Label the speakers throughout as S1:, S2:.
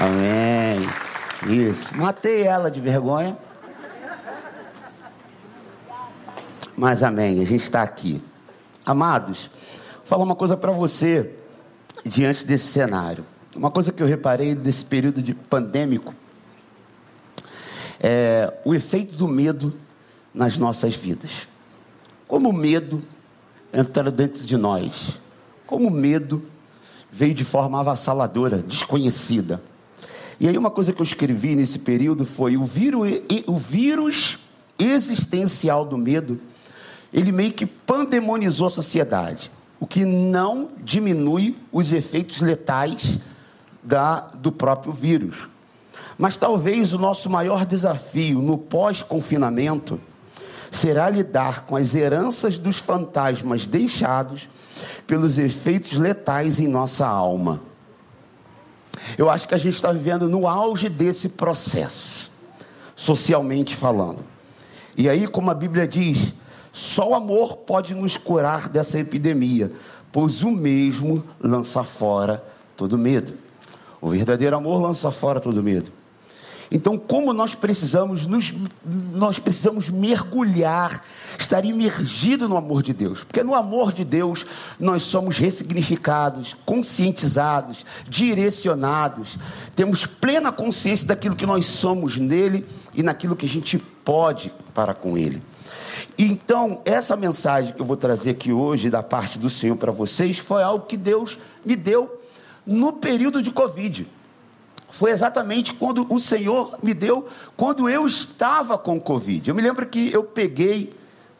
S1: Amém. Isso. Matei ela de vergonha. Mas amém, a gente está aqui. Amados, vou falar uma coisa para você diante desse cenário. Uma coisa que eu reparei desse período de pandêmico é o efeito do medo nas nossas vidas. Como o medo entra dentro de nós. Como o medo veio de forma avassaladora, desconhecida. E aí uma coisa que eu escrevi nesse período foi o vírus, o vírus existencial do medo, ele meio que pandemonizou a sociedade, o que não diminui os efeitos letais da, do próprio vírus. Mas talvez o nosso maior desafio no pós-confinamento será lidar com as heranças dos fantasmas deixados pelos efeitos letais em nossa alma. Eu acho que a gente está vivendo no auge desse processo, socialmente falando. E aí, como a Bíblia diz, só o amor pode nos curar dessa epidemia, pois o mesmo lança fora todo medo. O verdadeiro amor lança fora todo medo. Então, como nós precisamos nos, nós precisamos mergulhar, estar imergido no amor de Deus, porque no amor de Deus nós somos ressignificados, conscientizados, direcionados, temos plena consciência daquilo que nós somos nele e naquilo que a gente pode para com ele. Então, essa mensagem que eu vou trazer aqui hoje da parte do Senhor para vocês foi algo que Deus me deu no período de Covid foi exatamente quando o Senhor me deu, quando eu estava com Covid. Eu me lembro que eu peguei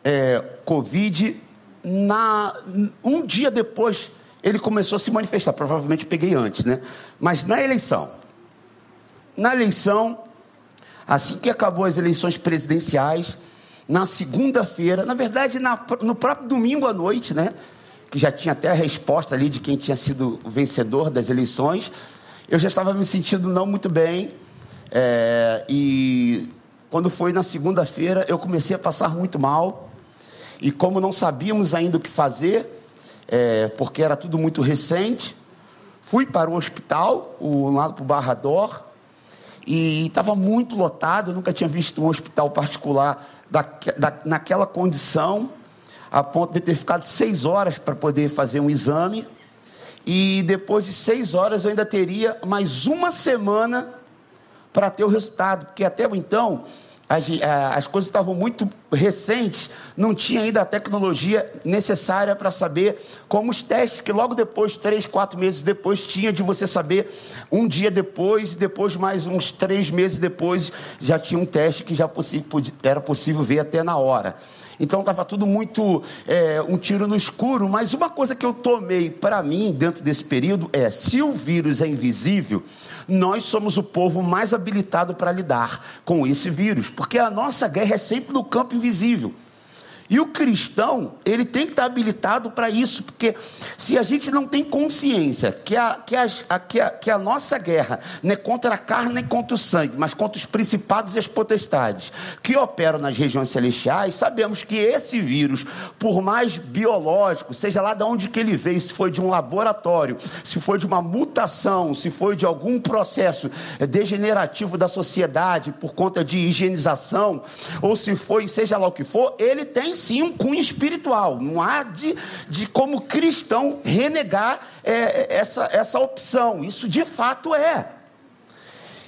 S1: é, Covid na, um dia depois ele começou a se manifestar. Provavelmente peguei antes, né? Mas na eleição. Na eleição, assim que acabou as eleições presidenciais, na segunda-feira, na verdade, na, no próprio domingo à noite, né? Que já tinha até a resposta ali de quem tinha sido o vencedor das eleições eu já estava me sentindo não muito bem. É, e quando foi na segunda-feira, eu comecei a passar muito mal. E como não sabíamos ainda o que fazer, é, porque era tudo muito recente, fui para o hospital, o lado para o Barrador, e estava muito lotado. Eu nunca tinha visto um hospital particular da, da, naquela condição, a ponto de ter ficado seis horas para poder fazer um exame. E depois de seis horas eu ainda teria mais uma semana para ter o resultado, porque até então as, as, coisas estavam muito recentes, não tinha ainda a tecnologia necessária para saber como os testes, que logo depois, três, quatro meses depois, tinha de você saber um dia depois, depois mais uns três meses depois, já tinha um teste que já era possível ver até na hora. Então estava tudo muito é, um tiro no escuro. Mas uma coisa que eu tomei para mim dentro desse período é: se o vírus é invisível, nós somos o povo mais habilitado para lidar com esse vírus, porque a nossa guerra é sempre no campo invisível. E o cristão, ele tem que estar habilitado para isso, porque se a gente não tem consciência que a, que a, que a, que a nossa guerra não é contra a carne nem contra o sangue, mas contra os principados e as potestades que operam nas regiões celestiais, sabemos que esse vírus, por mais biológico, seja lá de onde que ele veio, se foi de um laboratório, se foi de uma mutação, se foi de algum processo degenerativo da sociedade por conta de higienização, ou se foi, seja lá o que for, ele tem sim um cunho espiritual. Não há de, de como cristão renegar é, essa, essa opção. Isso de fato é.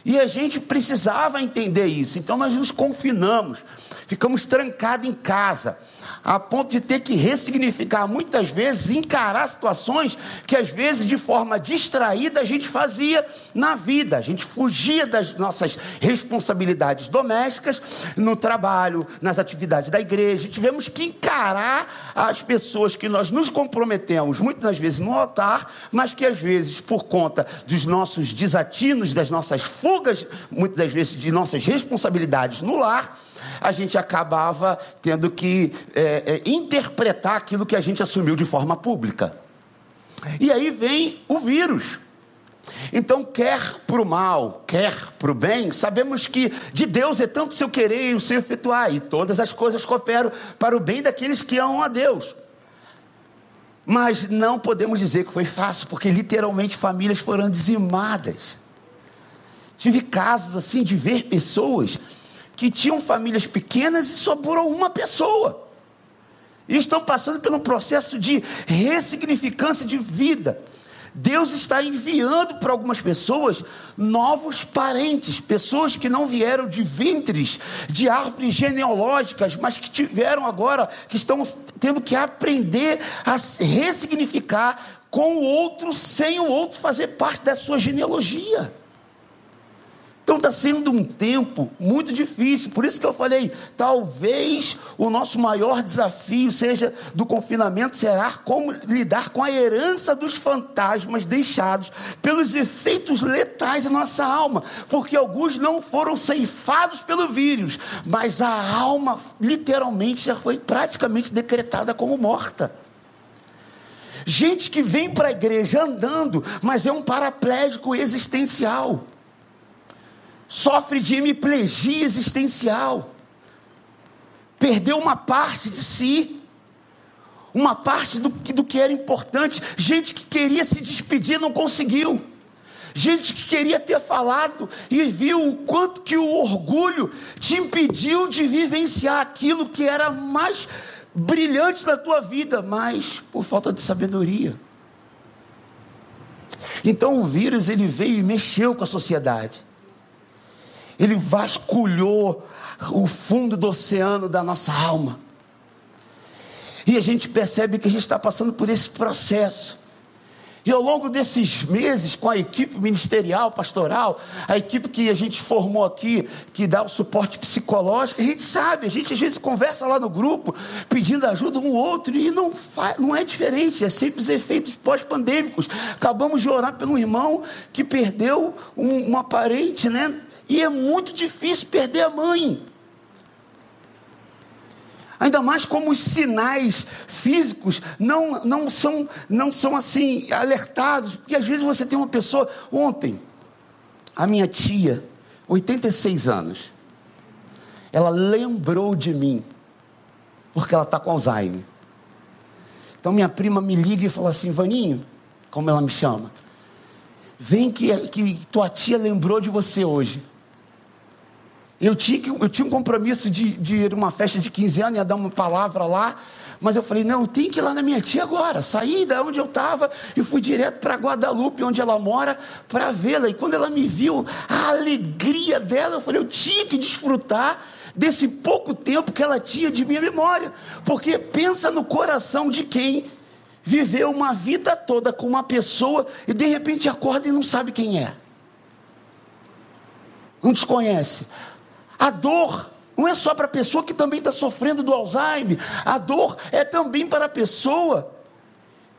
S1: E a gente precisava entender isso. Então nós nos confinamos, ficamos trancados em casa a ponto de ter que ressignificar, muitas vezes, encarar situações que às vezes de forma distraída a gente fazia na vida. A gente fugia das nossas responsabilidades domésticas, no trabalho, nas atividades da igreja. Tivemos que encarar as pessoas que nós nos comprometemos, muitas vezes no altar, mas que às vezes, por conta dos nossos desatinos, das nossas fugas, muitas das vezes de nossas responsabilidades no lar, a gente acabava tendo que é, é, interpretar aquilo que a gente assumiu de forma pública. E aí vem o vírus. Então, quer para o mal, quer para o bem, sabemos que de Deus é tanto o seu querer e o seu efetuar, e todas as coisas cooperam para o bem daqueles que amam a Deus. Mas não podemos dizer que foi fácil, porque literalmente famílias foram dizimadas. Tive casos assim de ver pessoas que tinham famílias pequenas e sobrou uma pessoa. E estão passando um processo de ressignificância de vida. Deus está enviando para algumas pessoas novos parentes, pessoas que não vieram de ventres, de árvores genealógicas, mas que tiveram agora, que estão tendo que aprender a ressignificar com o outro, sem o outro fazer parte da sua genealogia. Então está sendo um tempo muito difícil, por isso que eu falei, talvez o nosso maior desafio seja do confinamento será como lidar com a herança dos fantasmas deixados pelos efeitos letais em nossa alma, porque alguns não foram ceifados pelo vírus, mas a alma literalmente já foi praticamente decretada como morta. Gente que vem para a igreja andando, mas é um paraplégico existencial sofre de hemiplegia existencial, perdeu uma parte de si, uma parte do, do que era importante. Gente que queria se despedir não conseguiu. Gente que queria ter falado e viu o quanto que o orgulho te impediu de vivenciar aquilo que era mais brilhante na tua vida, mas por falta de sabedoria. Então o vírus ele veio e mexeu com a sociedade ele vasculhou o fundo do oceano da nossa alma. E a gente percebe que a gente está passando por esse processo. E ao longo desses meses, com a equipe ministerial, pastoral, a equipe que a gente formou aqui, que dá o suporte psicológico, a gente sabe, a gente às vezes conversa lá no grupo, pedindo ajuda um outro, e não, faz, não é diferente, é sempre os efeitos pós-pandêmicos. Acabamos de orar pelo irmão que perdeu um, uma parente, né? E é muito difícil perder a mãe. Ainda mais como os sinais físicos não, não, são, não são assim alertados. Porque às vezes você tem uma pessoa. Ontem, a minha tia, 86 anos, ela lembrou de mim, porque ela está com Alzheimer. Então minha prima me liga e fala assim: Vaninho, como ela me chama, vem que, que tua tia lembrou de você hoje. Eu tinha, eu tinha um compromisso de, de ir a uma festa de 15 anos, ia dar uma palavra lá, mas eu falei, não, tem que ir lá na minha tia agora. Saí da onde eu estava e fui direto para Guadalupe, onde ela mora, para vê-la. E quando ela me viu, a alegria dela, eu falei, eu tinha que desfrutar desse pouco tempo que ela tinha de minha memória. Porque pensa no coração de quem viveu uma vida toda com uma pessoa e de repente acorda e não sabe quem é. Não desconhece. A dor não é só para a pessoa que também está sofrendo do Alzheimer, a dor é também para a pessoa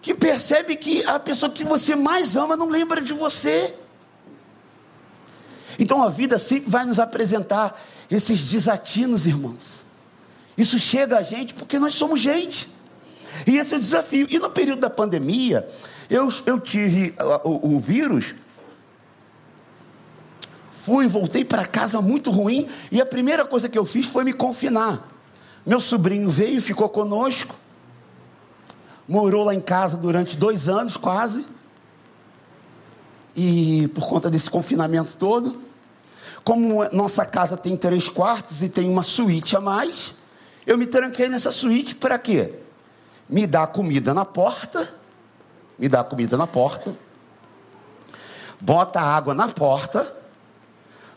S1: que percebe que a pessoa que você mais ama não lembra de você. Então a vida sempre vai nos apresentar esses desatinos, irmãos. Isso chega a gente porque nós somos gente. E esse é o desafio. E no período da pandemia, eu, eu tive o, o, o vírus Fui, voltei para casa muito ruim e a primeira coisa que eu fiz foi me confinar. Meu sobrinho veio, ficou conosco, morou lá em casa durante dois anos quase, e por conta desse confinamento todo, como nossa casa tem três quartos e tem uma suíte a mais, eu me tranquei nessa suíte para quê? Me dar comida na porta, me dar comida na porta, bota água na porta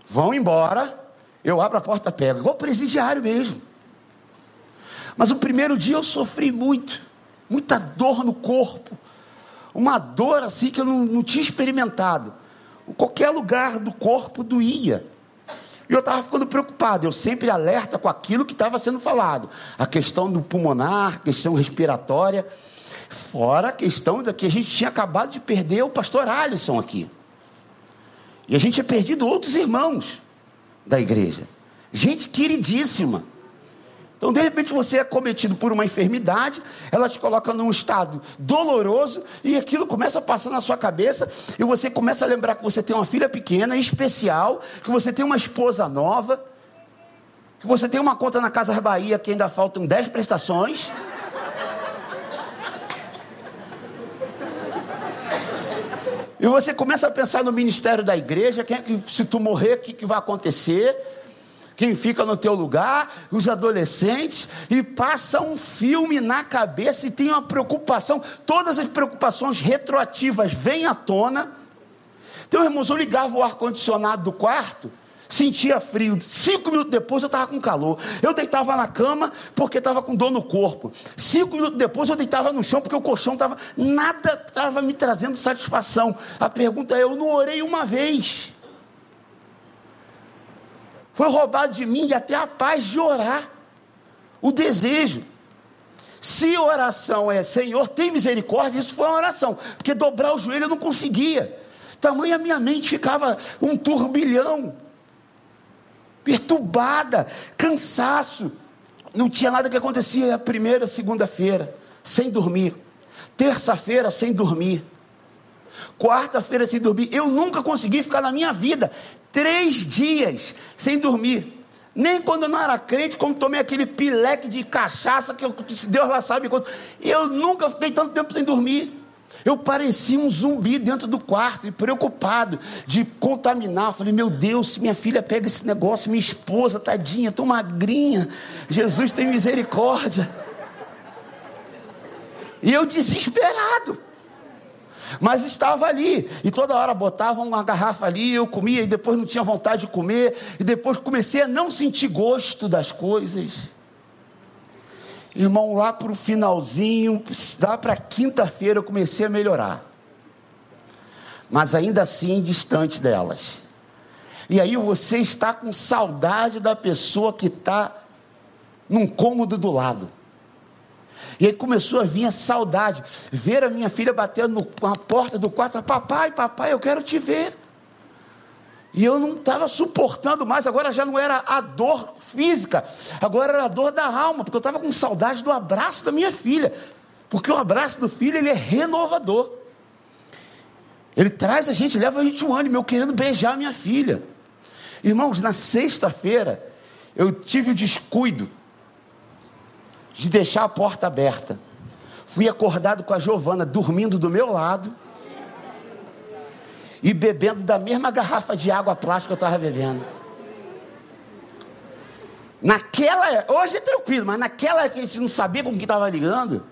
S1: vão embora, eu abro a porta, pego, igual presidiário mesmo. Mas o primeiro dia eu sofri muito, muita dor no corpo, uma dor assim que eu não, não tinha experimentado. Qualquer lugar do corpo doía. E eu estava ficando preocupado, eu sempre alerta com aquilo que estava sendo falado. A questão do pulmonar, questão respiratória, fora a questão da que a gente tinha acabado de perder o pastor Alisson aqui. E a gente tinha perdido outros irmãos da igreja. Gente queridíssima. Então, de repente, você é cometido por uma enfermidade, ela te coloca num estado doloroso, e aquilo começa a passar na sua cabeça, e você começa a lembrar que você tem uma filha pequena, especial, que você tem uma esposa nova, que você tem uma conta na Casa Bahia que ainda faltam 10 prestações. E você começa a pensar no ministério da igreja, quem é que, se tu morrer, o que, que vai acontecer? Quem fica no teu lugar, os adolescentes, e passa um filme na cabeça e tem uma preocupação, todas as preocupações retroativas vêm à tona. Então, irmãos, eu ligava o ar-condicionado do quarto, sentia frio. Cinco minutos depois eu estava com calor. Eu deitava na cama porque estava com dor no corpo. Cinco minutos depois eu deitava no chão porque o colchão estava. Nada estava me trazendo satisfação. A pergunta é: eu não orei uma vez. Foi roubado de mim até a paz de orar. O desejo. Se oração é Senhor, tem misericórdia, isso foi uma oração. Porque dobrar o joelho eu não conseguia. Tamanha minha mente ficava um turbilhão perturbada, cansaço. Não tinha nada que acontecia primeira, segunda-feira, sem dormir. Terça-feira, sem dormir. Quarta-feira, sem dormir. Eu nunca consegui ficar na minha vida três dias sem dormir. Nem quando eu não era crente, quando tomei aquele pileque de cachaça, que eu, Deus lá sabe quanto. Eu nunca fiquei tanto tempo sem dormir. Eu parecia um zumbi dentro do quarto e preocupado de contaminar. Falei, meu Deus, se minha filha pega esse negócio, minha esposa, tadinha, tão magrinha. Jesus tem misericórdia. E eu desesperado. Mas estava ali, e toda hora botava uma garrafa ali, eu comia, e depois não tinha vontade de comer, e depois comecei a não sentir gosto das coisas. Irmão, lá para o finalzinho, lá para quinta-feira eu comecei a melhorar. Mas ainda assim distante delas. E aí você está com saudade da pessoa que está num cômodo do lado. E aí começou a vir a saudade. Ver a minha filha batendo na porta do quarto. Papai, papai, eu quero te ver. E eu não estava suportando mais, agora já não era a dor física, agora era a dor da alma, porque eu estava com saudade do abraço da minha filha. Porque o abraço do filho, ele é renovador. Ele traz a gente, leva a gente um ânimo, eu querendo beijar a minha filha. Irmãos, na sexta-feira, eu tive o descuido de deixar a porta aberta. Fui acordado com a Giovana dormindo do meu lado e bebendo da mesma garrafa de água plástica que eu estava bebendo. Naquela, hoje é tranquilo, mas naquela que a gente não sabia com que estava ligando,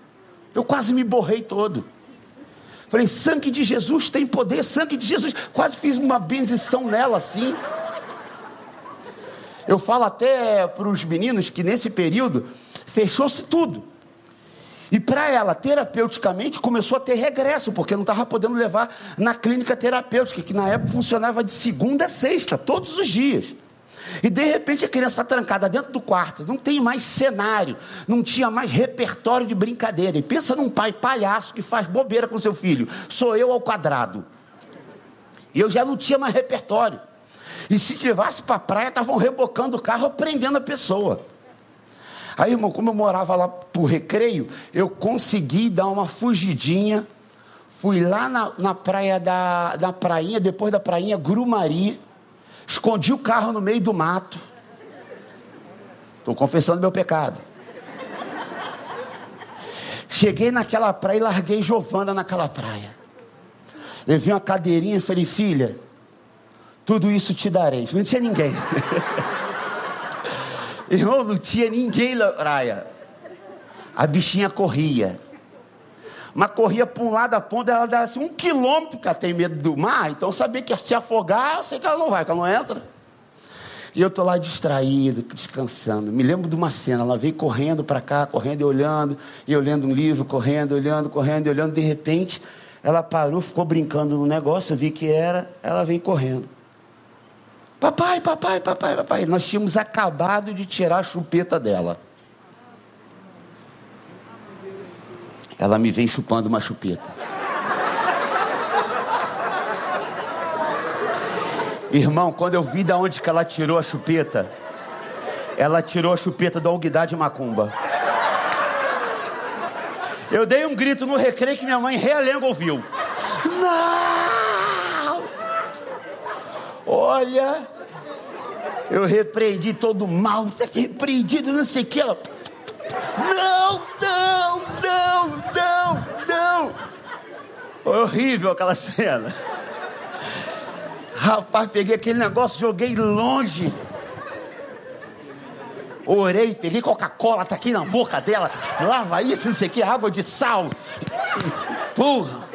S1: eu quase me borrei todo. Falei, sangue de Jesus tem poder, sangue de Jesus. Quase fiz uma bendição nela assim. Eu falo até para os meninos que nesse período fechou-se tudo. E para ela, terapeuticamente, começou a ter regresso, porque não estava podendo levar na clínica terapêutica, que na época funcionava de segunda a sexta, todos os dias. E de repente a criança está trancada dentro do quarto, não tem mais cenário, não tinha mais repertório de brincadeira. E pensa num pai palhaço que faz bobeira com seu filho, sou eu ao quadrado. E eu já não tinha mais repertório. E se levasse para a praia, estavam rebocando o carro, prendendo a pessoa. Aí, irmão, como eu morava lá pro recreio, eu consegui dar uma fugidinha. Fui lá na, na praia da na prainha, depois da prainha, Grumari. Escondi o carro no meio do mato. Estou confessando meu pecado. Cheguei naquela praia e larguei Giovana naquela praia. Levei uma cadeirinha e falei, filha, tudo isso te darei. Não tinha ninguém. Irmão, não tinha ninguém na praia. A bichinha corria. Mas corria para um lado da ponta, ela dava assim um quilômetro, porque ela tem medo do mar, então sabia que se afogar, eu sei que ela não vai, que ela não entra. E eu estou lá distraído, descansando. Me lembro de uma cena, ela veio correndo para cá, correndo e olhando, e lendo um livro, correndo, olhando, correndo e olhando. De repente, ela parou, ficou brincando no negócio, eu vi que era, ela vem correndo. Papai, papai, papai, papai. Nós tínhamos acabado de tirar a chupeta dela. Ela me vem chupando uma chupeta. Irmão, quando eu vi de onde que ela tirou a chupeta, ela tirou a chupeta da Alguidade Macumba. Eu dei um grito no recreio que minha mãe realengo ouviu. Não! Olha, eu repreendi todo mal, você é repreendido, não sei o que. Não, não, não, não, não. Horrível aquela cena. Rapaz, peguei aquele negócio, joguei longe. Orei, peguei Coca-Cola, tá aqui na boca dela. Lava isso, não sei o que, água de sal. Porra,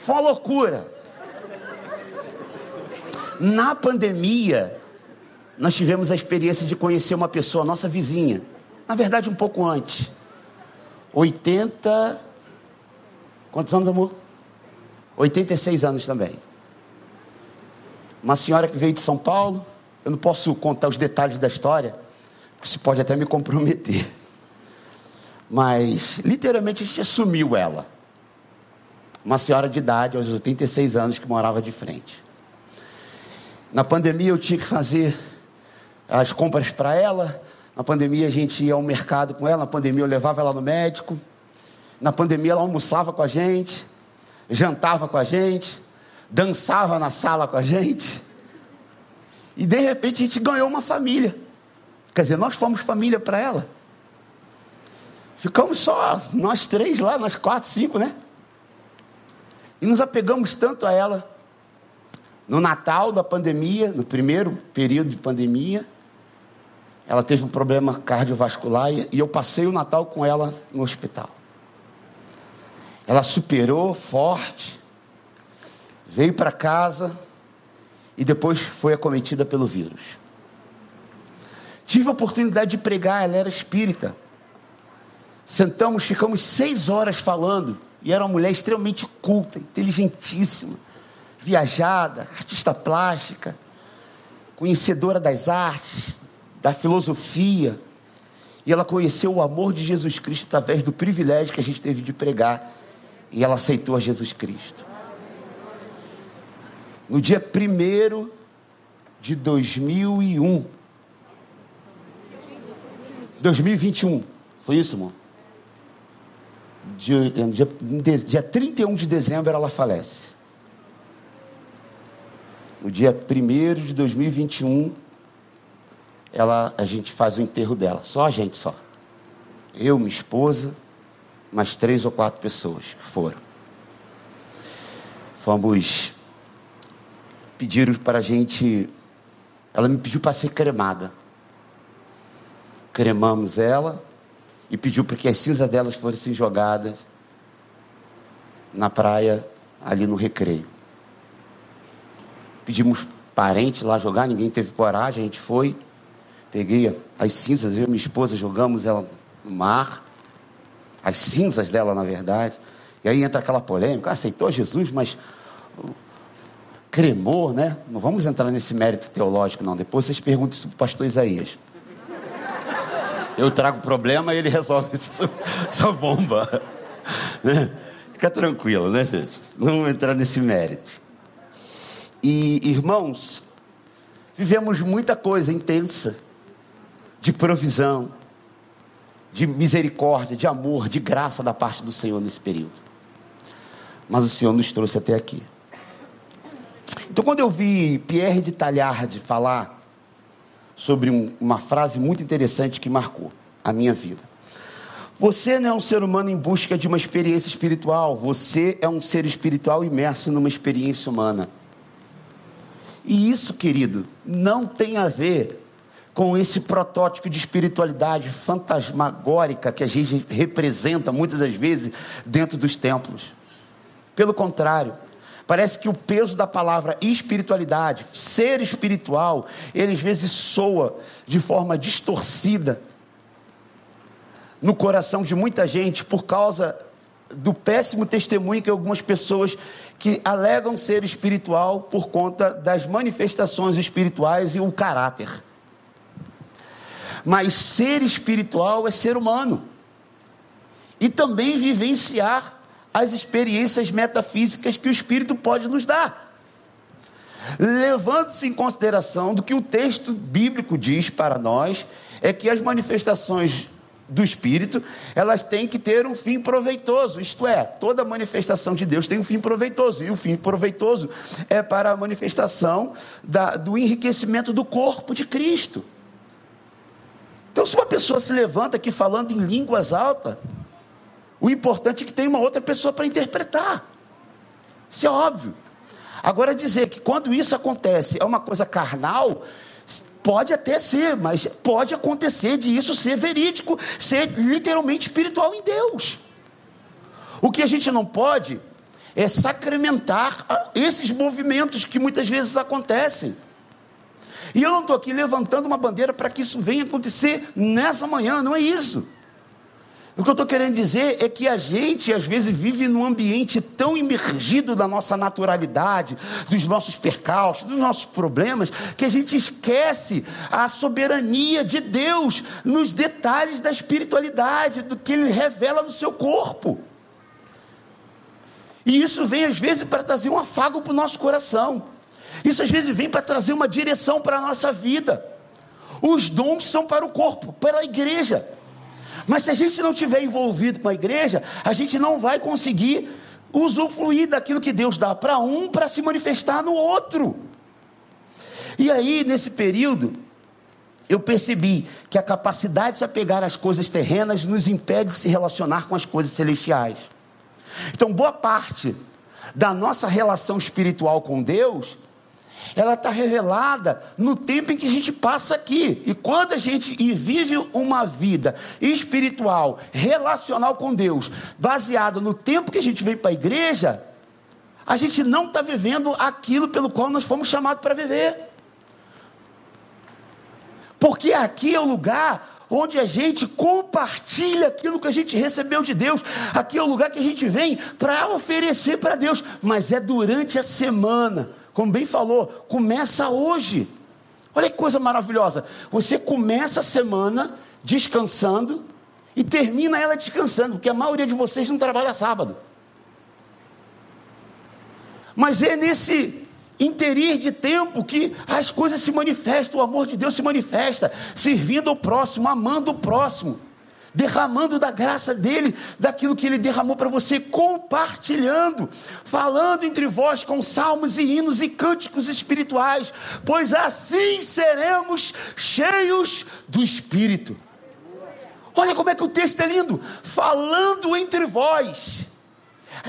S1: foi uma loucura. Na pandemia, nós tivemos a experiência de conhecer uma pessoa, nossa vizinha. Na verdade, um pouco antes. 80. Quantos anos, amor? 86 anos também. Uma senhora que veio de São Paulo. Eu não posso contar os detalhes da história, porque se pode até me comprometer. Mas, literalmente, a gente assumiu ela. Uma senhora de idade, aos 86 anos, que morava de frente. Na pandemia, eu tinha que fazer as compras para ela. Na pandemia a gente ia ao mercado com ela, na pandemia eu levava ela no médico. Na pandemia ela almoçava com a gente, jantava com a gente, dançava na sala com a gente. E de repente a gente ganhou uma família. Quer dizer, nós fomos família para ela. Ficamos só nós três lá, nós quatro, cinco, né? E nos apegamos tanto a ela. No Natal da pandemia, no primeiro período de pandemia, ela teve um problema cardiovascular e eu passei o Natal com ela no hospital. Ela superou forte, veio para casa e depois foi acometida pelo vírus. Tive a oportunidade de pregar, ela era espírita. Sentamos, ficamos seis horas falando, e era uma mulher extremamente culta, inteligentíssima, viajada, artista plástica, conhecedora das artes, da filosofia. E ela conheceu o amor de Jesus Cristo através do privilégio que a gente teve de pregar. E ela aceitou a Jesus Cristo. No dia 1 de 2001. 2021. Foi isso, irmão? Dia, dia, dia 31 de dezembro ela falece. No dia 1 de 2021, ela, a gente faz o enterro dela, só a gente só. Eu, minha esposa, mais três ou quatro pessoas que foram. Fomos pediram para a gente. Ela me pediu para ser cremada. Cremamos ela e pediu para que as cinzas delas fossem jogadas na praia, ali no recreio. Pedimos parentes lá jogar, ninguém teve coragem, a gente foi. Peguei as cinzas, eu e minha esposa jogamos ela no mar. As cinzas dela, na verdade. E aí entra aquela polêmica, ah, aceitou Jesus, mas cremou, né? Não vamos entrar nesse mérito teológico, não. Depois vocês perguntam isso para o pastor Isaías. Eu trago problema e ele resolve essa, essa bomba. Né? Fica tranquilo, né, gente? Não vamos entrar nesse mérito. E, irmãos, vivemos muita coisa intensa de provisão, de misericórdia, de amor, de graça da parte do Senhor nesse período. Mas o Senhor nos trouxe até aqui. Então, quando eu vi Pierre de Talhard falar sobre um, uma frase muito interessante que marcou a minha vida. Você não é um ser humano em busca de uma experiência espiritual, você é um ser espiritual imerso numa experiência humana. E isso, querido, não tem a ver com esse protótipo de espiritualidade fantasmagórica que a gente representa muitas das vezes dentro dos templos. Pelo contrário, parece que o peso da palavra espiritualidade, ser espiritual, ele às vezes soa de forma distorcida no coração de muita gente por causa do péssimo testemunho que algumas pessoas que alegam ser espiritual por conta das manifestações espirituais e o caráter. Mas ser espiritual é ser humano. E também vivenciar as experiências metafísicas que o Espírito pode nos dar. Levando-se em consideração do que o texto bíblico diz para nós, é que as manifestações do Espírito, elas têm que ter um fim proveitoso, isto é, toda manifestação de Deus tem um fim proveitoso, e o fim proveitoso é para a manifestação da, do enriquecimento do corpo de Cristo. Então, se uma pessoa se levanta aqui falando em línguas altas, o importante é que tem uma outra pessoa para interpretar. Isso é óbvio. Agora, dizer que quando isso acontece é uma coisa carnal, pode até ser, mas pode acontecer de isso ser verídico, ser literalmente espiritual em Deus. O que a gente não pode é sacramentar esses movimentos que muitas vezes acontecem. E eu não estou aqui levantando uma bandeira para que isso venha acontecer nessa manhã, não é isso. O que eu estou querendo dizer é que a gente, às vezes, vive num ambiente tão imergido da nossa naturalidade, dos nossos percalços, dos nossos problemas, que a gente esquece a soberania de Deus nos detalhes da espiritualidade, do que Ele revela no seu corpo. E isso vem, às vezes, para trazer um afago para o nosso coração. Isso, às vezes, vem para trazer uma direção para a nossa vida. Os dons são para o corpo, para a igreja. Mas se a gente não tiver envolvido com a igreja, a gente não vai conseguir usufruir daquilo que Deus dá para um para se manifestar no outro. E aí, nesse período, eu percebi que a capacidade de se apegar às coisas terrenas nos impede de se relacionar com as coisas celestiais. Então, boa parte da nossa relação espiritual com Deus ela está revelada no tempo em que a gente passa aqui. E quando a gente vive uma vida espiritual, relacional com Deus, baseada no tempo que a gente vem para a igreja, a gente não está vivendo aquilo pelo qual nós fomos chamados para viver. Porque aqui é o lugar onde a gente compartilha aquilo que a gente recebeu de Deus. Aqui é o lugar que a gente vem para oferecer para Deus, mas é durante a semana como bem falou, começa hoje. Olha que coisa maravilhosa. Você começa a semana descansando e termina ela descansando, porque a maioria de vocês não trabalha sábado. Mas é nesse interir de tempo que as coisas se manifestam, o amor de Deus se manifesta, servindo ao próximo, amando o próximo derramando da graça dele, daquilo que ele derramou para você, compartilhando, falando entre vós com salmos e hinos e cânticos espirituais, pois assim seremos cheios do Espírito. Olha como é que o texto é lindo, falando entre vós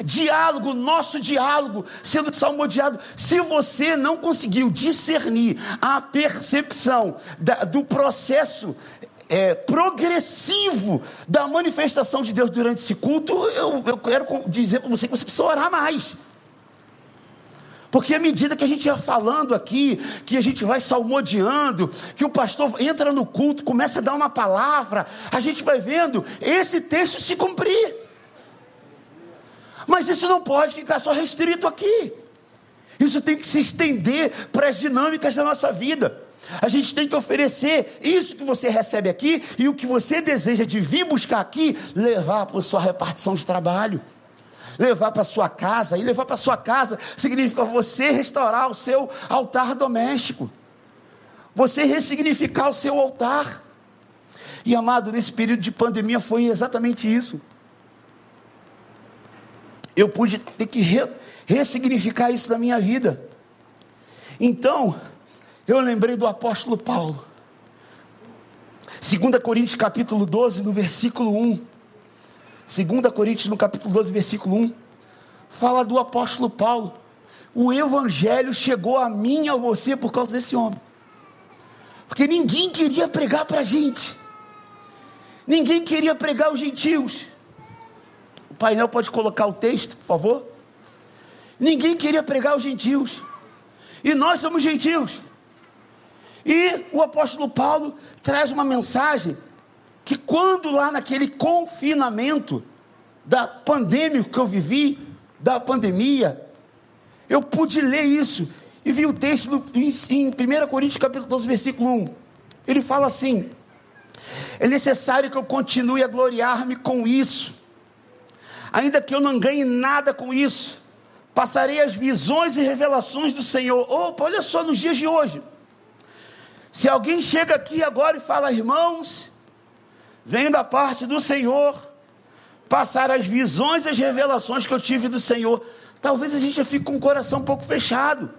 S1: diálogo, nosso diálogo sendo salmodiado. Se você não conseguiu discernir a percepção da, do processo é, progressivo da manifestação de Deus durante esse culto, eu, eu quero dizer para você que você precisa orar mais. Porque à medida que a gente ia falando aqui, que a gente vai salmodiando, que o pastor entra no culto, começa a dar uma palavra, a gente vai vendo esse texto se cumprir. Mas isso não pode ficar só restrito aqui. Isso tem que se estender para as dinâmicas da nossa vida. A gente tem que oferecer isso que você recebe aqui e o que você deseja de vir buscar aqui, levar para a sua repartição de trabalho, levar para a sua casa. E levar para a sua casa significa você restaurar o seu altar doméstico, você ressignificar o seu altar. E amado, nesse período de pandemia foi exatamente isso. Eu pude ter que re, ressignificar isso na minha vida. Então, eu lembrei do apóstolo Paulo. 2 Coríntios capítulo 12, no versículo 1. 2 Coríntios no capítulo 12, versículo 1. Fala do apóstolo Paulo. O evangelho chegou a mim e a você por causa desse homem. Porque ninguém queria pregar para a gente. Ninguém queria pregar os gentios. O painel pode colocar o texto, por favor? Ninguém queria pregar os gentios. E nós somos gentios. E o apóstolo Paulo traz uma mensagem que quando lá naquele confinamento da pandemia que eu vivi, da pandemia, eu pude ler isso e vi o texto em 1 Coríntios capítulo 12, versículo 1. Ele fala assim: É necessário que eu continue a gloriar-me com isso, ainda que eu não ganhe nada com isso, passarei as visões e revelações do Senhor. Opa, olha só nos dias de hoje. Se alguém chega aqui agora e fala, irmãos, venho da parte do Senhor, passar as visões e as revelações que eu tive do Senhor, talvez a gente já fique com o coração um pouco fechado.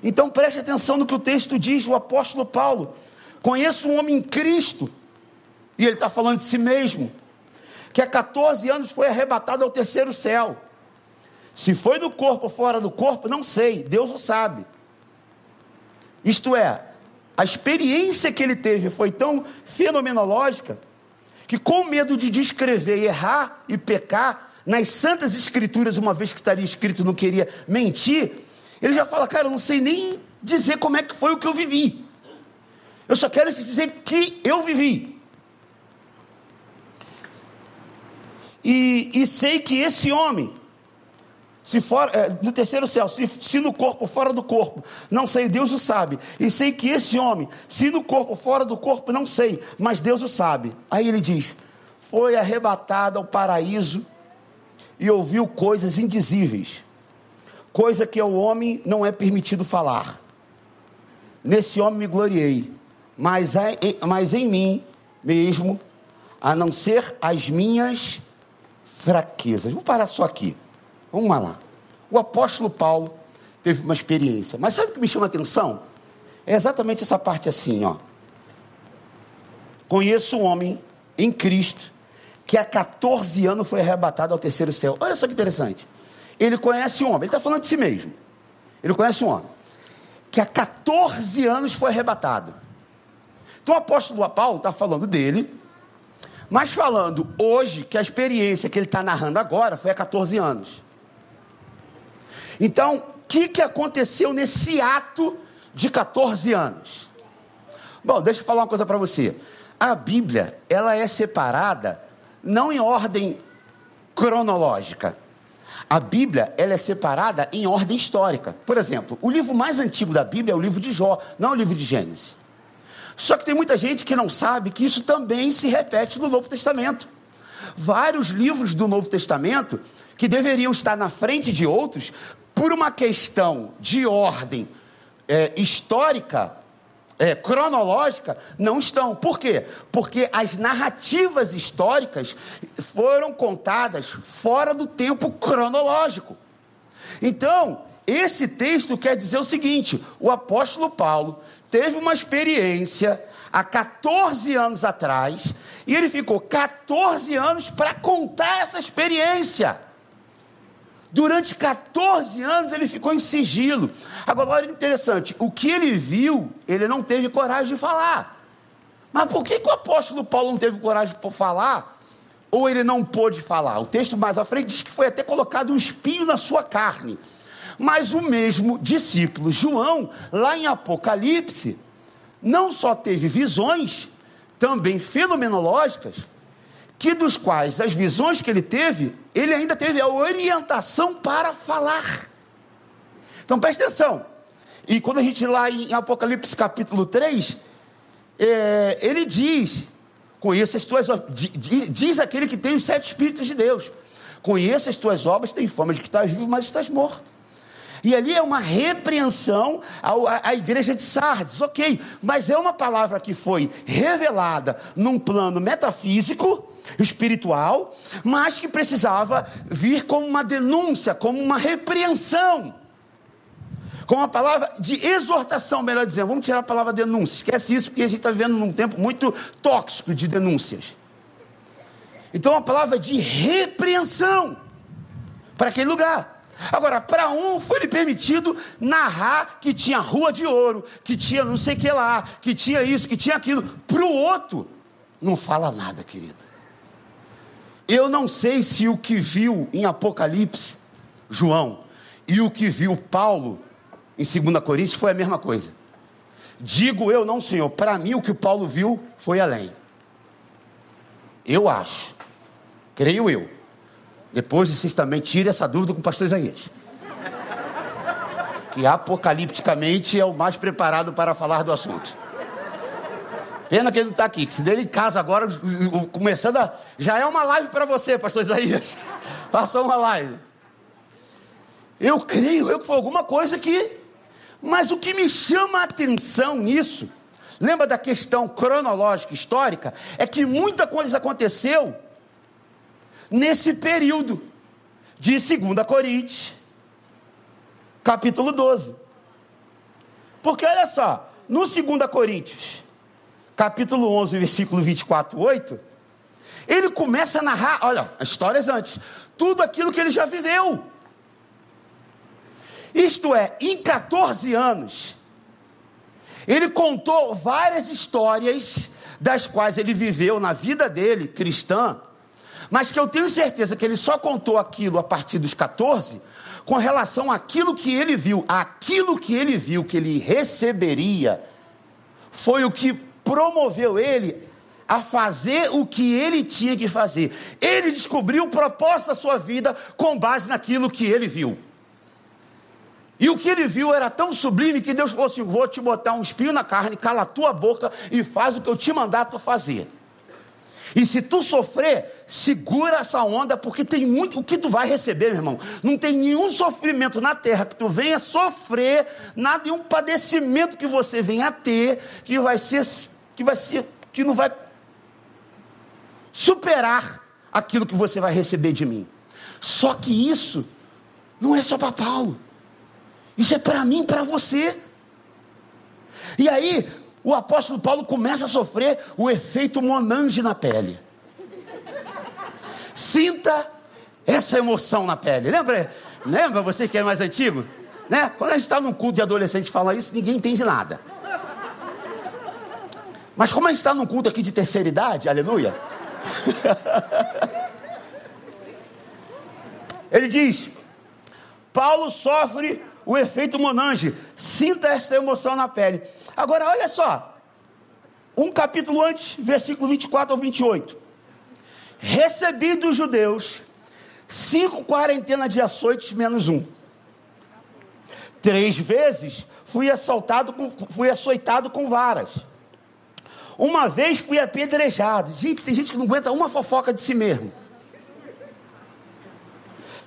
S1: Então preste atenção no que o texto diz, o apóstolo Paulo. Conheço um homem em Cristo, e ele está falando de si mesmo, que há 14 anos foi arrebatado ao terceiro céu. Se foi do corpo ou fora do corpo, não sei, Deus o sabe. Isto é, a experiência que ele teve foi tão fenomenológica que, com medo de descrever, errar e pecar nas santas escrituras, uma vez que estaria escrito, não queria mentir, ele já fala, cara, eu não sei nem dizer como é que foi o que eu vivi. Eu só quero te dizer que eu vivi. E, e sei que esse homem, se for, é, no terceiro céu, se, se no corpo fora do corpo, não sei, Deus o sabe. E sei que esse homem, se no corpo fora do corpo, não sei, mas Deus o sabe. Aí ele diz: foi arrebatado ao paraíso e ouviu coisas indizíveis, coisa que ao homem não é permitido falar. Nesse homem me gloriei, mas, mas em mim mesmo, a não ser as minhas fraquezas. Vamos parar só aqui. Vamos lá. O apóstolo Paulo teve uma experiência. Mas sabe o que me chama a atenção? É exatamente essa parte assim, ó. Conheço um homem em Cristo que há 14 anos foi arrebatado ao terceiro céu. Olha só que interessante. Ele conhece um homem, ele está falando de si mesmo. Ele conhece um homem que há 14 anos foi arrebatado. Então o apóstolo Paulo está falando dele, mas falando hoje que a experiência que ele está narrando agora foi há 14 anos. Então, o que, que aconteceu nesse ato de 14 anos? Bom, deixa eu falar uma coisa para você. A Bíblia, ela é separada não em ordem cronológica. A Bíblia, ela é separada em ordem histórica. Por exemplo, o livro mais antigo da Bíblia é o livro de Jó, não é o livro de Gênesis. Só que tem muita gente que não sabe que isso também se repete no Novo Testamento. Vários livros do Novo Testamento que deveriam estar na frente de outros, por uma questão de ordem é, histórica, é, cronológica, não estão. Por quê? Porque as narrativas históricas foram contadas fora do tempo cronológico. Então, esse texto quer dizer o seguinte: o apóstolo Paulo teve uma experiência há 14 anos atrás, e ele ficou 14 anos para contar essa experiência. Durante 14 anos ele ficou em sigilo. Agora, olha interessante: o que ele viu, ele não teve coragem de falar. Mas por que, que o apóstolo Paulo não teve coragem de falar? Ou ele não pôde falar? O texto mais à frente diz que foi até colocado um espinho na sua carne. Mas o mesmo discípulo João, lá em Apocalipse, não só teve visões, também fenomenológicas, que dos quais as visões que ele teve, ele ainda teve a orientação para falar. Então preste atenção. E quando a gente lá em Apocalipse capítulo 3, é, ele diz: Conheça as tuas obras. Diz, diz, aquele que tem os sete Espíritos de Deus: Conheça as tuas obras, tem fama de que estás vivo, mas estás morto. E ali é uma repreensão à, à, igreja de Sardes, ok, mas é uma palavra que foi revelada num plano metafísico, espiritual, mas que precisava vir como uma denúncia, como uma repreensão, com uma palavra de exortação, melhor dizendo. Vamos tirar a palavra denúncia, esquece isso, porque a gente está vivendo num tempo muito tóxico de denúncias. Então, uma palavra de repreensão para aquele lugar. Agora, para um foi lhe permitido narrar que tinha rua de ouro, que tinha não sei que lá, que tinha isso, que tinha aquilo. Para o outro, não fala nada, querido. Eu não sei se o que viu em Apocalipse, João, e o que viu Paulo em 2 Coríntios foi a mesma coisa. Digo eu, não, Senhor. Para mim, o que Paulo viu foi além. Eu acho. Creio eu. Depois vocês também tirem essa dúvida com o pastor Isaías. Que apocalipticamente é o mais preparado para falar do assunto. Pena que ele não está aqui, se dele em casa agora, começando a. Já é uma live para você, pastor Isaías. Passou uma live. Eu creio, eu que foi alguma coisa que. Mas o que me chama a atenção nisso, lembra da questão cronológica histórica, é que muita coisa aconteceu nesse período de 2 Coríntios, capítulo 12. Porque olha só, no 2 Coríntios, capítulo 11, versículo 24, 8, ele começa a narrar, olha, as histórias antes, tudo aquilo que ele já viveu. Isto é, em 14 anos, ele contou várias histórias das quais ele viveu na vida dele, cristã, mas que eu tenho certeza que ele só contou aquilo a partir dos 14, com relação àquilo que ele viu, aquilo que ele viu que ele receberia, foi o que promoveu ele a fazer o que ele tinha que fazer. Ele descobriu o propósito da sua vida com base naquilo que ele viu. E o que ele viu era tão sublime que Deus falou assim: Vou te botar um espinho na carne, cala a tua boca e faz o que eu te mandar tu fazer. E se tu sofrer, segura essa onda, porque tem muito. O que tu vai receber, meu irmão? Não tem nenhum sofrimento na terra que tu venha sofrer, nada, nenhum padecimento que você venha ter, que vai ser. Que vai ser. que não vai superar aquilo que você vai receber de mim. Só que isso não é só para Paulo. Isso é para mim, para você. E aí, o apóstolo Paulo começa a sofrer o efeito monange na pele. Sinta essa emoção na pele. Lembra? Lembra você que é mais antigo? Né? Quando a gente está num culto de adolescente fala isso, ninguém entende nada. Mas como a gente está num culto aqui de terceira idade, aleluia. Ele diz: Paulo sofre o efeito Monange. Sinta esta emoção na pele. Agora, olha só. Um capítulo antes, versículo 24 ao 28. Recebi dos judeus cinco quarentenas de açoites menos um. Três vezes fui assaltado, com, fui açoitado com varas. Uma vez fui apedrejado. Gente, tem gente que não aguenta uma fofoca de si mesmo.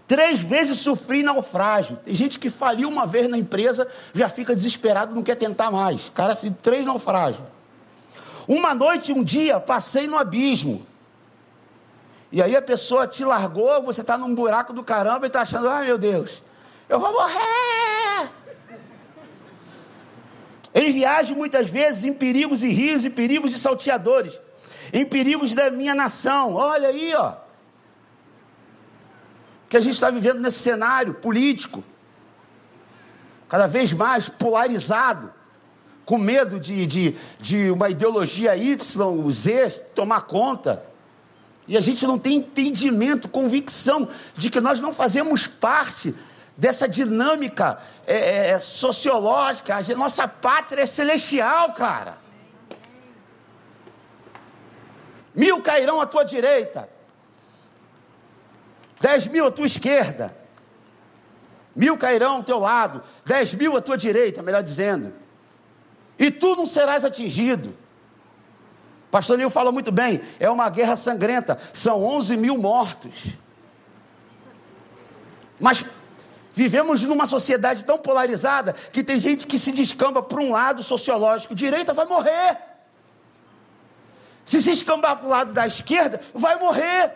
S1: Três vezes sofri naufrágio. Tem gente que faliu uma vez na empresa, já fica desesperado, não quer tentar mais. Cara, assim, três naufrágios. Uma noite, um dia, passei no abismo. E aí a pessoa te largou, você está num buraco do caramba e está achando, ai meu Deus, eu vou morrer. Em viagem, muitas vezes, em perigos e rios, e perigos de salteadores, em perigos da minha nação. Olha aí, ó que a gente está vivendo nesse cenário político, cada vez mais polarizado, com medo de, de, de uma ideologia Y, Z tomar conta. E a gente não tem entendimento, convicção de que nós não fazemos parte dessa dinâmica é, é, é sociológica. A nossa pátria é celestial, cara. Mil cairão à tua direita, Dez mil à tua esquerda, mil cairão ao teu lado, dez mil à tua direita, melhor dizendo, e tu não serás atingido. Pastor Nil fala muito bem, é uma guerra sangrenta, são onze mil mortos. Mas vivemos numa sociedade tão polarizada que tem gente que se descamba para um lado sociológico, direita vai morrer. Se se escambar para o lado da esquerda, vai morrer.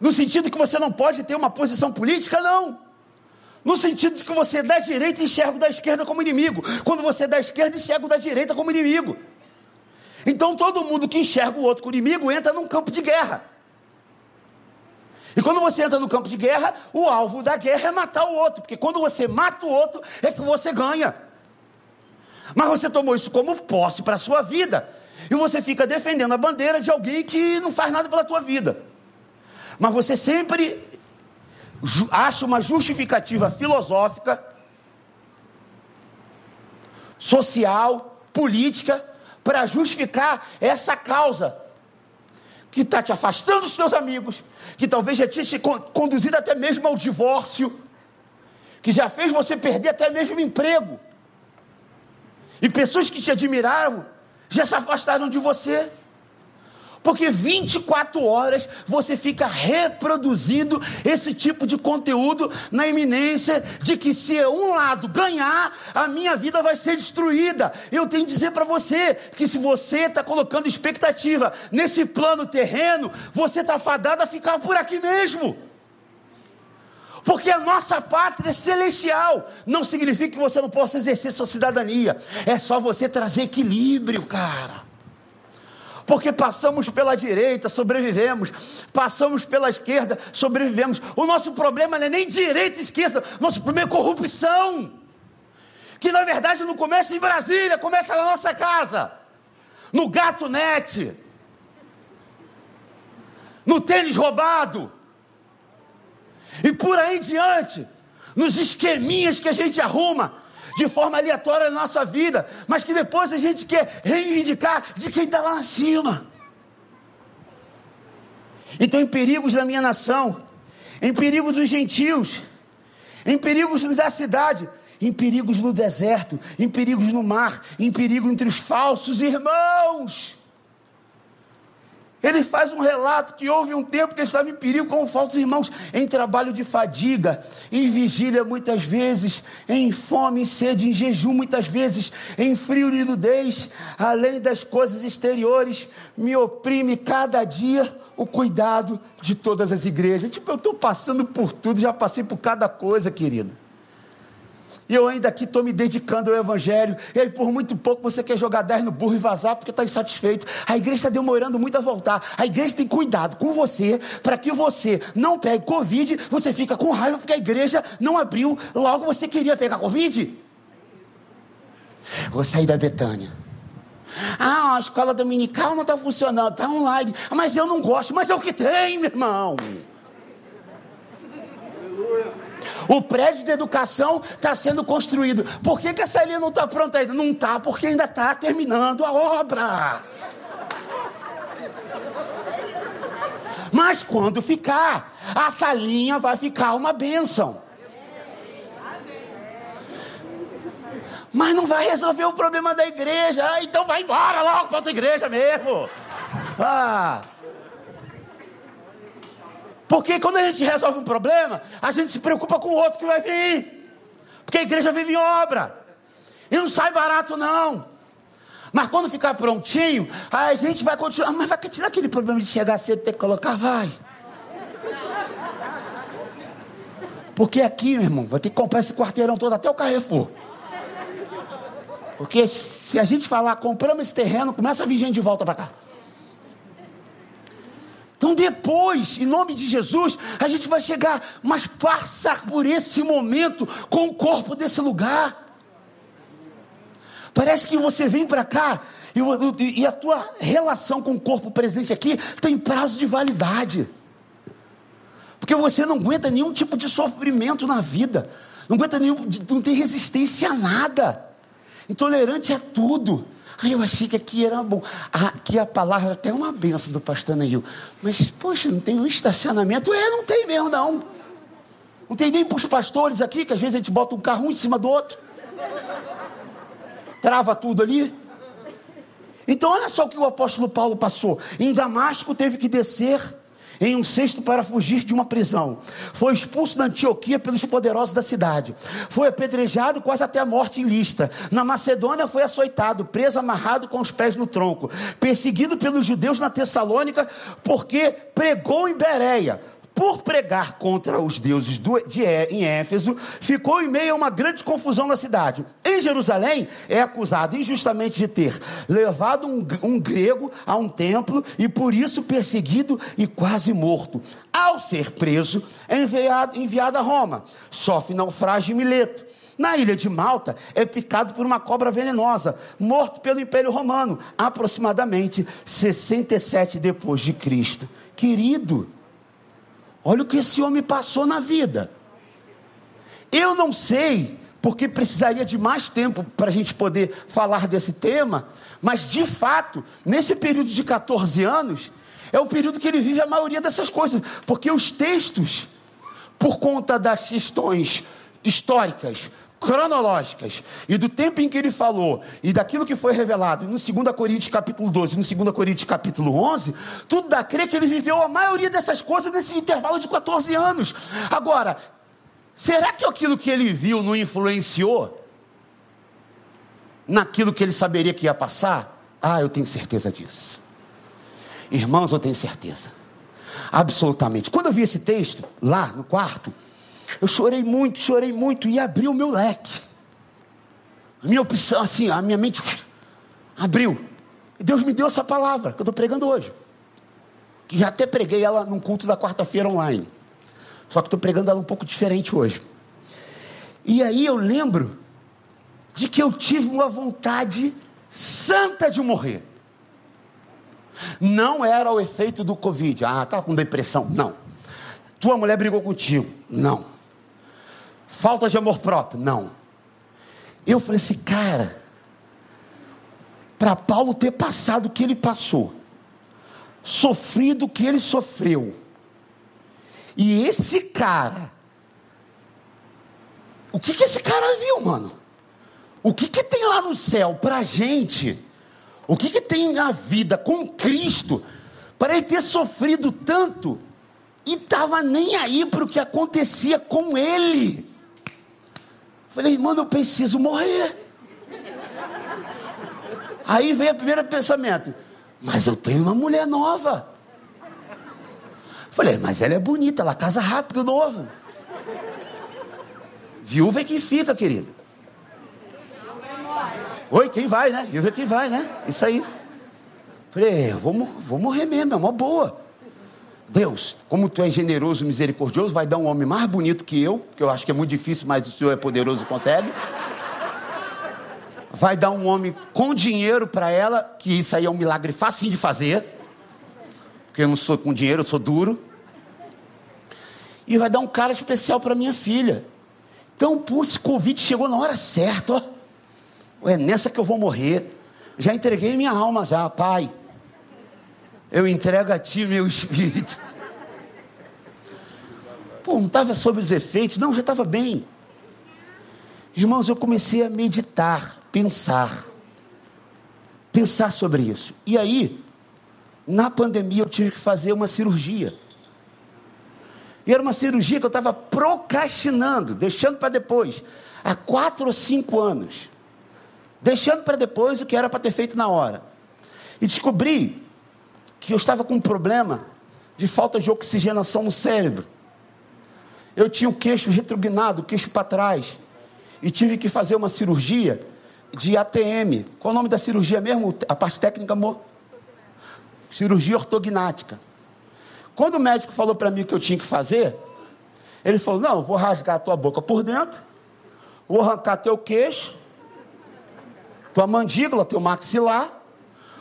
S1: No sentido que você não pode ter uma posição política, não. No sentido de que você da direita enxerga o da esquerda como inimigo. Quando você é da esquerda, enxerga o da direita como inimigo. Então todo mundo que enxerga o outro como inimigo entra num campo de guerra. E quando você entra no campo de guerra, o alvo da guerra é matar o outro, porque quando você mata o outro é que você ganha. Mas você tomou isso como posse para a sua vida, e você fica defendendo a bandeira de alguém que não faz nada pela tua vida. Mas você sempre acha uma justificativa filosófica, social, política, para justificar essa causa que está te afastando dos seus amigos, que talvez já tinha te conduzido até mesmo ao divórcio, que já fez você perder até mesmo o emprego. E pessoas que te admiraram já se afastaram de você. Porque 24 horas você fica reproduzindo esse tipo de conteúdo na iminência de que se um lado ganhar, a minha vida vai ser destruída. Eu tenho que dizer para você que se você está colocando expectativa nesse plano terreno, você está fadado a ficar por aqui mesmo. Porque a nossa pátria é celestial. Não significa que você não possa exercer sua cidadania. É só você trazer equilíbrio, cara. Porque passamos pela direita, sobrevivemos, passamos pela esquerda, sobrevivemos. O nosso problema não é nem direita e esquerda, nosso problema é corrupção, que na verdade não começa em Brasília, começa na nossa casa, no gato net, no tênis roubado, e por aí em diante, nos esqueminhas que a gente arruma de forma aleatória na nossa vida, mas que depois a gente quer reivindicar de quem está lá em cima. Então, em perigos da minha nação, em perigos dos gentios, em perigos da cidade, em perigos no deserto, em perigos no mar, em perigo entre os falsos irmãos. Ele faz um relato que houve um tempo que ele estava em perigo com falsos irmãos, em trabalho de fadiga, em vigília muitas vezes, em fome e sede, em jejum muitas vezes, em frio e nudez, além das coisas exteriores, me oprime cada dia o cuidado de todas as igrejas. Tipo, eu estou passando por tudo, já passei por cada coisa, querido. E eu ainda aqui estou me dedicando ao Evangelho. E aí, por muito pouco, você quer jogar 10 no burro e vazar porque está insatisfeito. A igreja está demorando muito a voltar. A igreja tem cuidado com você para que você não pegue Covid. Você fica com raiva porque a igreja não abriu. Logo você queria pegar Covid. Vou sair da Betânia. Ah, a escola dominical não está funcionando, está online. Mas eu não gosto, mas é o que tem, meu irmão. O prédio de educação está sendo construído. Por que, que essa linha não está pronta ainda? Não está, porque ainda está terminando a obra. Mas quando ficar, a salinha vai ficar uma bênção. Mas não vai resolver o problema da igreja. Ah, então vai embora logo para outra igreja mesmo. Ah. Porque quando a gente resolve um problema, a gente se preocupa com o outro que vai vir. Porque a igreja vive em obra. E não sai barato, não. Mas quando ficar prontinho, a gente vai continuar. Mas vai tirar aquele problema de chegar cedo e ter que colocar? Vai. Porque aqui, meu irmão, vai ter que comprar esse quarteirão todo até o Carrefour. Porque se a gente falar, compramos esse terreno, começa a vir gente de volta para cá. Então, depois, em nome de Jesus, a gente vai chegar, mas passar por esse momento com o corpo desse lugar. Parece que você vem para cá e, e a tua relação com o corpo presente aqui tem prazo de validade. Porque você não aguenta nenhum tipo de sofrimento na vida, não aguenta nenhum, não tem resistência a nada, intolerante a tudo. Eu achei que aqui era bom. Aqui a palavra até uma benção do pastor Neil. Mas, poxa, não tem um estacionamento? É, não tem mesmo, não. Não tem nem para os pastores aqui, que às vezes a gente bota um carro um em cima do outro. Trava tudo ali. Então, olha só o que o apóstolo Paulo passou. Em Damasco teve que descer em um cesto para fugir de uma prisão. Foi expulso da Antioquia pelos poderosos da cidade. Foi apedrejado quase até a morte em lista. Na Macedônia foi açoitado, preso amarrado com os pés no tronco. Perseguido pelos judeus na Tessalônica porque pregou em Bereia por pregar contra os deuses do, de, em Éfeso, ficou em meio a uma grande confusão na cidade. Em Jerusalém, é acusado injustamente de ter levado um, um grego a um templo e por isso perseguido e quase morto. Ao ser preso, é enviado, enviado a Roma. Sofre naufrágio em Mileto. Na ilha de Malta, é picado por uma cobra venenosa, morto pelo Império Romano, aproximadamente 67 depois de Cristo. Querido, Olha o que esse homem passou na vida. Eu não sei, porque precisaria de mais tempo para a gente poder falar desse tema, mas de fato, nesse período de 14 anos, é o período que ele vive a maioria dessas coisas, porque os textos, por conta das questões históricas, cronológicas e do tempo em que ele falou e daquilo que foi revelado no 2 Coríntios capítulo 12 e no 2 Coríntios capítulo 11, tudo dá a crer que ele viveu a maioria dessas coisas nesse intervalo de 14 anos. Agora, será que aquilo que ele viu não influenciou naquilo que ele saberia que ia passar? Ah, eu tenho certeza disso. Irmãos, eu tenho certeza. Absolutamente. Quando eu vi esse texto lá no quarto, eu chorei muito, chorei muito e abriu o meu leque. A minha opção, assim, a minha mente abriu. E Deus me deu essa palavra que eu estou pregando hoje. Que já até preguei ela num culto da quarta-feira online. Só que estou pregando ela um pouco diferente hoje. E aí eu lembro de que eu tive uma vontade santa de morrer. Não era o efeito do Covid. Ah, estava com depressão. Não. Tua mulher brigou contigo. Não. Falta de amor próprio. Não. Eu falei assim, cara, para Paulo ter passado o que ele passou, sofrido o que ele sofreu, e esse cara, o que, que esse cara viu, mano? O que, que tem lá no céu para gente? O que, que tem na vida com Cristo para ele ter sofrido tanto e estava nem aí para o que acontecia com ele? Falei, mano, eu preciso morrer. Aí veio o primeiro pensamento: mas eu tenho uma mulher nova. Falei, mas ela é bonita, ela casa rápido, novo. Viúva é quem fica, querido. Oi, quem vai, né? Viúva é quem vai, né? Isso aí. Falei, vou, vou morrer mesmo, é uma boa. Deus, como tu és generoso, misericordioso, vai dar um homem mais bonito que eu, que eu acho que é muito difícil, mas o Senhor é poderoso e consegue. Vai dar um homem com dinheiro para ela, que isso aí é um milagre fácil de fazer. Porque eu não sou com dinheiro, eu sou duro. E vai dar um cara especial para minha filha. Então, por esse convite chegou na hora certa, ó. É nessa que eu vou morrer. Já entreguei minha alma já, pai eu entrego a ti meu espírito. Pô, não estava sob os efeitos, não, já estava bem. Irmãos, eu comecei a meditar, pensar, pensar sobre isso. E aí, na pandemia, eu tive que fazer uma cirurgia. E era uma cirurgia que eu estava procrastinando, deixando para depois, há quatro ou cinco anos. Deixando para depois o que era para ter feito na hora. E descobri que eu estava com um problema de falta de oxigenação no cérebro. Eu tinha o queixo retrognado, o queixo para trás. E tive que fazer uma cirurgia de ATM. Qual o nome da cirurgia mesmo? A parte técnica, amor? Cirurgia ortognática. Quando o médico falou para mim que eu tinha que fazer, ele falou: Não, vou rasgar a tua boca por dentro, vou arrancar teu queixo, tua mandíbula, teu maxilar,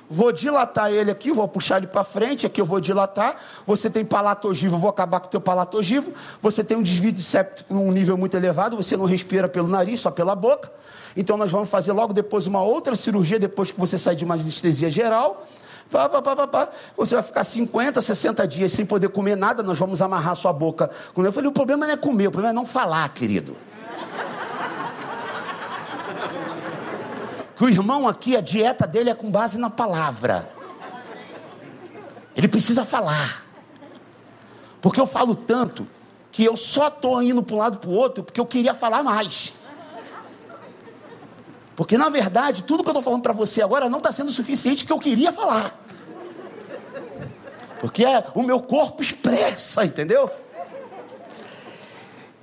S1: vou dilatar ele aqui, vou puxar ele para frente, aqui eu vou dilatar. Você tem palato ogivo, vou acabar com o teu palato ogivo. Você tem um desvio de septo num nível muito elevado, você não respira pelo nariz, só pela boca. Então nós vamos fazer logo depois uma outra cirurgia, depois que você sair de uma anestesia geral. Pá, pá, pá, pá, Você vai ficar 50, 60 dias sem poder comer nada, nós vamos amarrar sua boca. Eu falei, o problema não é comer, o problema é não falar, querido. Que o irmão aqui, a dieta dele é com base na palavra. Ele precisa falar. Porque eu falo tanto que eu só estou indo para um lado para o outro porque eu queria falar mais. Porque na verdade, tudo que eu estou falando para você agora não está sendo suficiente que eu queria falar. Porque é, o meu corpo expressa, entendeu?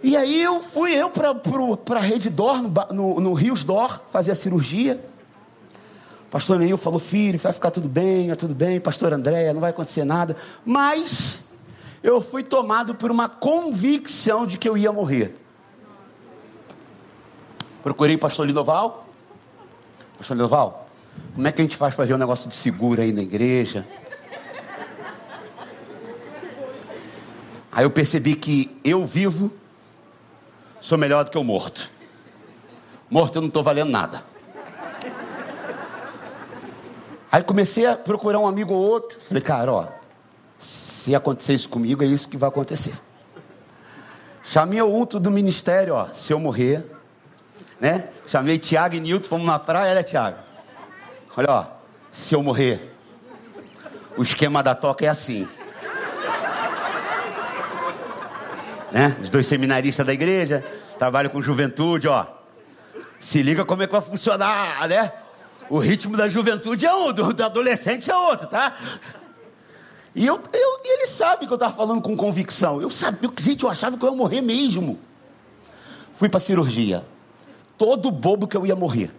S1: E aí eu fui eu para a Rede Dor, no, no, no Rios Dor, fazer a cirurgia. Pastor Neil falou, filho, vai ficar tudo bem, é tudo bem. Pastor Andréia, não vai acontecer nada. Mas eu fui tomado por uma convicção de que eu ia morrer. Procurei o pastor Lidoval. Pastor Lidoval, como é que a gente faz para ver um negócio de seguro aí na igreja? Aí eu percebi que eu vivo sou melhor do que o morto. Morto eu não estou valendo nada. Aí comecei a procurar um amigo ou outro. Falei, cara, ó, se acontecer isso comigo, é isso que vai acontecer. Chamei o outro do ministério, ó, se eu morrer, né? Chamei Tiago e Nilton, fomos na praia, olha, Tiago. Olha, ó, se eu morrer, o esquema da toca é assim. Né? Os dois seminaristas da igreja, trabalham com juventude, ó. Se liga como é que vai funcionar, né? O ritmo da juventude é um, do, do adolescente é outro, tá? E eu, eu, ele sabe que eu estava falando com convicção. Eu sabia, gente, eu achava que eu ia morrer mesmo. Fui para cirurgia. Todo bobo que eu ia morrer.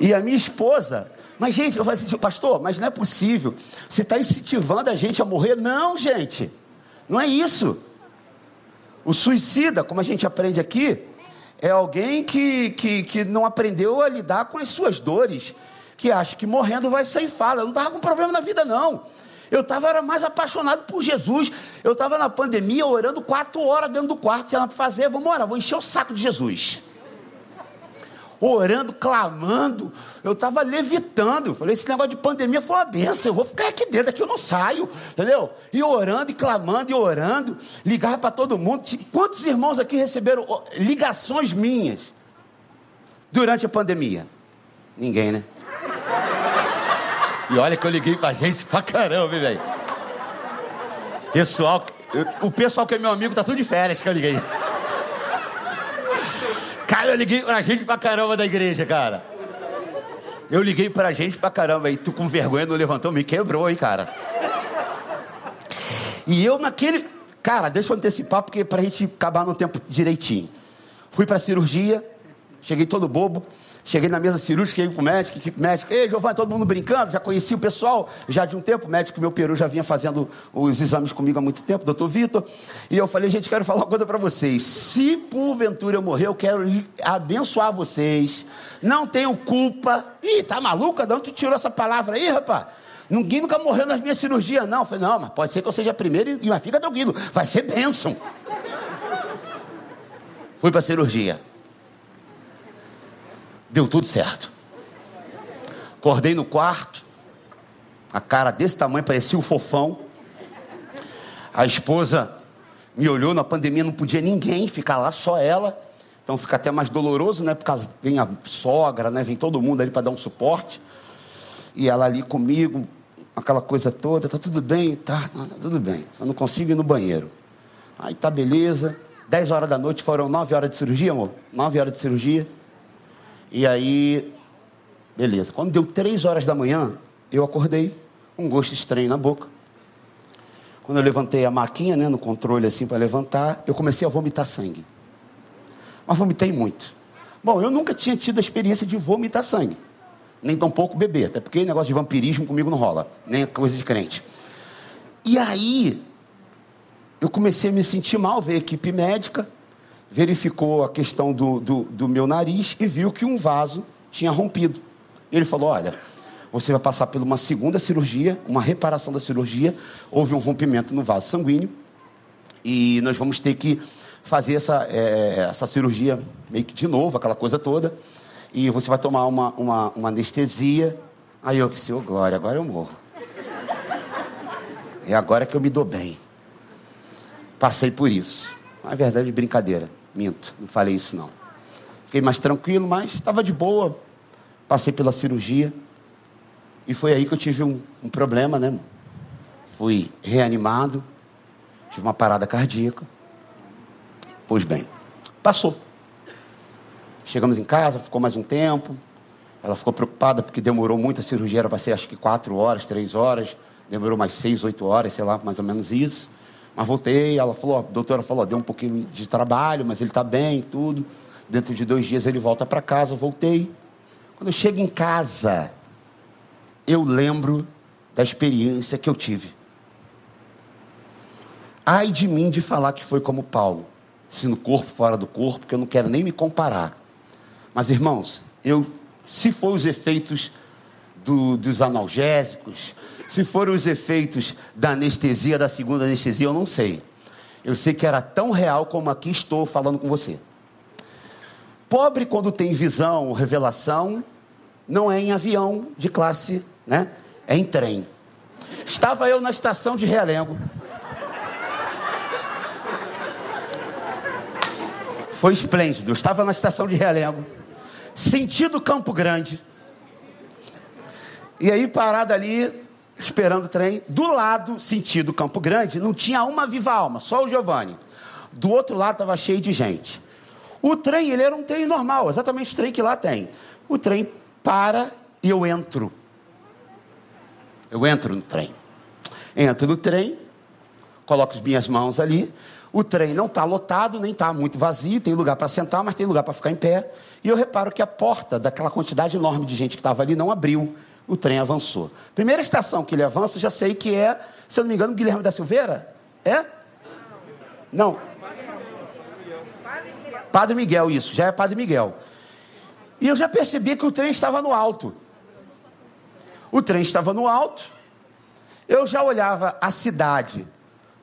S1: E a minha esposa, mas gente, eu falei assim, pastor, mas não é possível. Você está incentivando a gente a morrer? Não, gente, não é isso. O suicida, como a gente aprende aqui, é alguém que, que, que não aprendeu a lidar com as suas dores, que acha que morrendo vai sair fala. Eu não estava com problema na vida, não. Eu estava mais apaixonado por Jesus. Eu estava na pandemia orando quatro horas dentro do quarto, tinha nada para fazer. Vamos orar, vou encher o saco de Jesus orando, clamando. Eu estava levitando. Eu falei: esse negócio de pandemia foi uma benção. Eu vou ficar aqui dentro, aqui eu não saio. Entendeu? E orando, e clamando, e orando. Ligava para todo mundo. Quantos irmãos aqui receberam ligações minhas durante a pandemia? Ninguém, né? E olha que eu liguei pra gente pra caramba, velho. Pessoal, o pessoal que é meu amigo tá tudo de férias que eu liguei. Cara, eu liguei pra gente pra caramba da igreja, cara. Eu liguei pra gente pra caramba. E tu com vergonha não levantou, me quebrou, hein, cara. E eu naquele. Cara, deixa eu antecipar, porque pra gente acabar no tempo direitinho. Fui pra cirurgia, cheguei todo bobo. Cheguei na mesa cirúrgica, aí com o médico, equipe médica. Ei, Giovanni, todo mundo brincando, já conheci o pessoal, já de um tempo. O médico, meu peru, já vinha fazendo os exames comigo há muito tempo, doutor Vitor. E eu falei, gente, quero falar uma coisa para vocês. Se porventura eu morrer, eu quero abençoar vocês. Não tenho culpa. Ih, tá maluca? De onde tu tirou essa palavra aí, rapaz? Ninguém nunca morreu nas minhas cirurgias, não. Eu falei, não, mas pode ser que eu seja e, mas fica tranquilo, vai ser bênção. Fui para cirurgia. Deu tudo certo. Acordei no quarto, a cara desse tamanho, parecia um fofão. A esposa me olhou, na pandemia não podia ninguém ficar lá, só ela. Então fica até mais doloroso, né? Porque vem a sogra, né? Vem todo mundo ali para dar um suporte. E ela ali comigo, aquela coisa toda, tá tudo bem? Tá, tá tudo bem. Só não consigo ir no banheiro. Aí tá beleza. 10 horas da noite foram 9 horas de cirurgia, amor? 9 horas de cirurgia. E aí, beleza. Quando deu três horas da manhã, eu acordei, um gosto estranho na boca. Quando eu levantei a maquinha, né, no controle assim para levantar, eu comecei a vomitar sangue. Mas vomitei muito. Bom, eu nunca tinha tido a experiência de vomitar sangue. Nem tampouco beber, até porque negócio de vampirismo comigo não rola, nem coisa de crente. E aí, eu comecei a me sentir mal, veio a equipe médica, verificou a questão do, do, do meu nariz e viu que um vaso tinha rompido. Ele falou: Olha, você vai passar por uma segunda cirurgia, uma reparação da cirurgia. Houve um rompimento no vaso sanguíneo e nós vamos ter que fazer essa, é, essa cirurgia meio que de novo, aquela coisa toda. E você vai tomar uma, uma, uma anestesia. Aí eu disse: Ô, oh, Glória, agora eu morro. É agora que eu me dou bem. Passei por isso. Na verdade, brincadeira. Minto, não falei isso não. Fiquei mais tranquilo, mas estava de boa. Passei pela cirurgia. E foi aí que eu tive um, um problema, né? Fui reanimado. Tive uma parada cardíaca. Pois bem, passou. Chegamos em casa, ficou mais um tempo. Ela ficou preocupada porque demorou muito a cirurgia, era para ser acho que quatro horas, três horas. Demorou mais seis, oito horas, sei lá, mais ou menos isso. Mas voltei, ela falou, a doutora falou, deu um pouquinho de trabalho, mas ele está bem, tudo. Dentro de dois dias ele volta para casa, voltei. Quando eu chego em casa, eu lembro da experiência que eu tive. Ai de mim de falar que foi como Paulo, se no corpo, fora do corpo, porque eu não quero nem me comparar. Mas irmãos, eu, se for os efeitos do, dos analgésicos, se foram os efeitos da anestesia, da segunda anestesia, eu não sei. Eu sei que era tão real como aqui estou falando com você. Pobre, quando tem visão, revelação, não é em avião de classe, né? É em trem. Estava eu na estação de Realengo. Foi esplêndido. Eu estava na estação de Realengo, sentido Campo Grande. E aí, parado ali, esperando o trem. Do lado, sentido Campo Grande, não tinha uma viva alma, só o Giovanni. Do outro lado estava cheio de gente. O trem, ele era um trem normal, exatamente o trem que lá tem. O trem para e eu entro. Eu entro no trem. Entro no trem, coloco as minhas mãos ali. O trem não está lotado, nem está muito vazio, tem lugar para sentar, mas tem lugar para ficar em pé. E eu reparo que a porta daquela quantidade enorme de gente que estava ali não abriu. O trem avançou. Primeira estação que ele avança, já sei que é, se eu não me engano, Guilherme da Silveira? É? Não. Padre Miguel, isso, já é Padre Miguel. E eu já percebi que o trem estava no alto. O trem estava no alto. Eu já olhava a cidade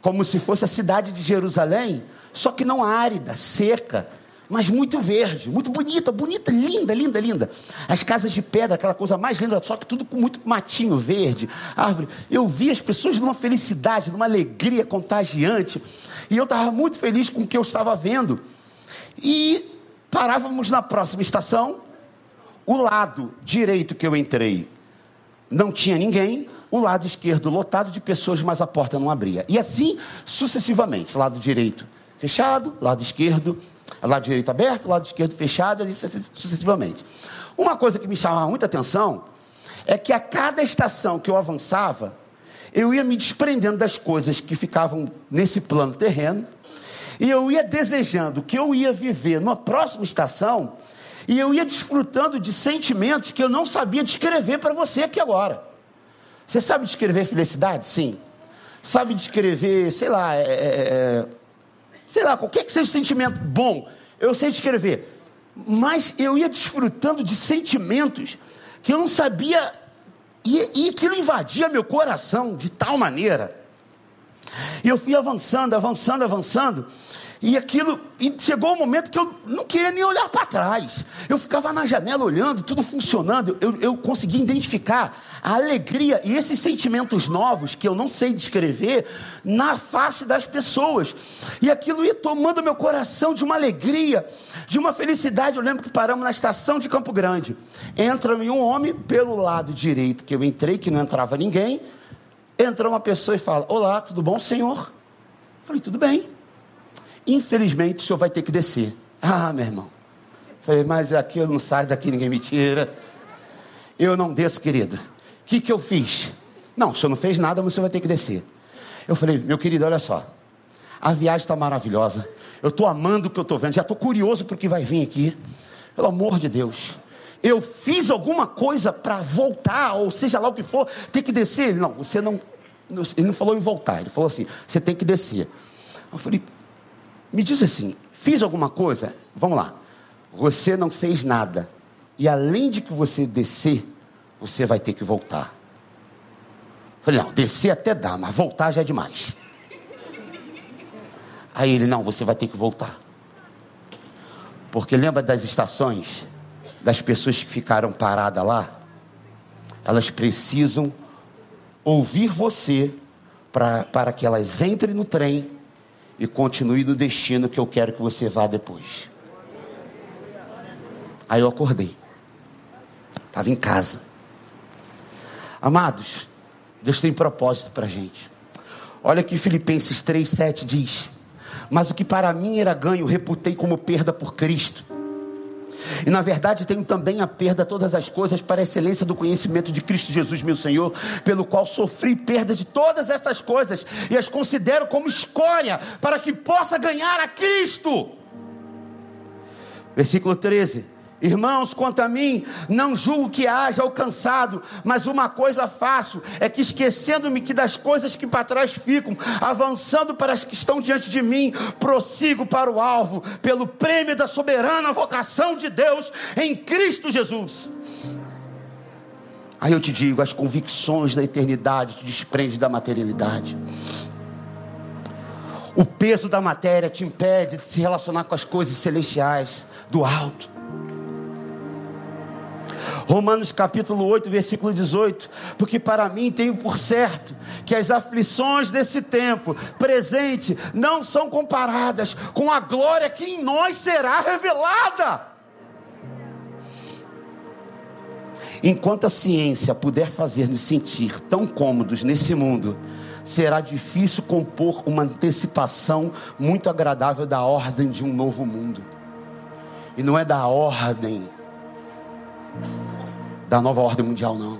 S1: como se fosse a cidade de Jerusalém, só que não árida, seca, mas muito verde, muito bonita, bonita, linda, linda, linda. As casas de pedra, aquela coisa mais linda, só que tudo com muito matinho verde, árvore. Eu vi as pessoas numa felicidade, numa alegria contagiante, e eu estava muito feliz com o que eu estava vendo. E parávamos na próxima estação, o lado direito que eu entrei não tinha ninguém, o lado esquerdo lotado de pessoas, mas a porta não abria. E assim sucessivamente, lado direito fechado, lado esquerdo, lado direito aberto, lado esquerdo fechado, e sucessivamente. Uma coisa que me chamava muita atenção é que a cada estação que eu avançava, eu ia me desprendendo das coisas que ficavam nesse plano terreno, e eu ia desejando que eu ia viver na próxima estação, e eu ia desfrutando de sentimentos que eu não sabia descrever para você aqui agora. Você sabe descrever felicidade? Sim. Sabe descrever, sei lá, é, é, é, sei lá, qualquer que seja sentimento bom, eu sei descrever. Mas eu ia desfrutando de sentimentos que eu não sabia, e, e aquilo invadia meu coração de tal maneira. E eu fui avançando, avançando, avançando, e aquilo, e chegou o um momento que eu não queria nem olhar para trás. Eu ficava na janela olhando, tudo funcionando. Eu, eu consegui identificar a alegria e esses sentimentos novos que eu não sei descrever na face das pessoas. E aquilo ia tomando meu coração de uma alegria, de uma felicidade. Eu lembro que paramos na estação de Campo Grande. Entra-me um homem pelo lado direito que eu entrei, que não entrava ninguém. Entra uma pessoa e fala: Olá, tudo bom, senhor? Eu falei: Tudo bem. Infelizmente, o senhor vai ter que descer. Ah, meu irmão. Falei, mas aqui eu não saio daqui, ninguém me tira. Eu não desço, querido. O que, que eu fiz? Não, o senhor não fez nada, mas o senhor vai ter que descer. Eu falei, meu querido, olha só. A viagem está maravilhosa. Eu estou amando o que eu estou vendo. Já estou curioso para o que vai vir aqui. Pelo amor de Deus. Eu fiz alguma coisa para voltar, ou seja lá o que for, ter que descer. Não, você não. Ele não falou em voltar, ele falou assim: você tem que descer. Eu falei, me diz assim: fiz alguma coisa? Vamos lá. Você não fez nada. E além de que você descer, você vai ter que voltar. Falei, não, descer até dá, mas voltar já é demais. Aí ele, não, você vai ter que voltar. Porque lembra das estações, das pessoas que ficaram paradas lá? Elas precisam ouvir você para que elas entrem no trem e continue no destino que eu quero que você vá depois. Aí eu acordei. Estava em casa. Amados, Deus tem propósito para a gente. Olha que Filipenses 3,7 diz: Mas o que para mim era ganho, reputei como perda por Cristo. E na verdade tenho também a perda todas as coisas para a excelência do conhecimento de Cristo Jesus, meu Senhor, pelo qual sofri perda de todas essas coisas e as considero como escória para que possa ganhar a Cristo. Versículo 13. Irmãos, quanto a mim, não julgo que haja alcançado, mas uma coisa faço, é que esquecendo-me que das coisas que para trás ficam, avançando para as que estão diante de mim, prossigo para o alvo, pelo prêmio da soberana vocação de Deus em Cristo Jesus. Aí eu te digo, as convicções da eternidade te desprende da materialidade. O peso da matéria te impede de se relacionar com as coisas celestiais do alto. Romanos capítulo 8, versículo 18: Porque para mim tenho por certo que as aflições desse tempo presente não são comparadas com a glória que em nós será revelada. Enquanto a ciência puder fazer-nos sentir tão cômodos nesse mundo, será difícil compor uma antecipação muito agradável da ordem de um novo mundo. E não é da ordem da nova ordem mundial, não.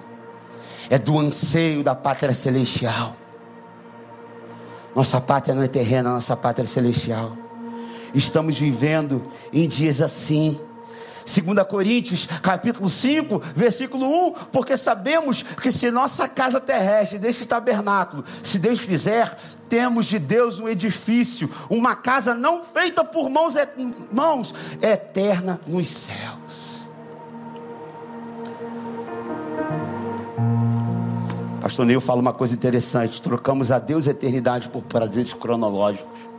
S1: É do anseio da pátria celestial. Nossa pátria não é terrena, nossa pátria é celestial. Estamos vivendo em dias assim. 2 Coríntios, capítulo 5, versículo 1, porque sabemos que se nossa casa terrestre, deste tabernáculo, se Deus fizer, temos de Deus um edifício, uma casa não feita por mãos, mãos eterna nos céus. Pastor Neil fala uma coisa interessante: trocamos a Deus a eternidade por prazeres cronológicos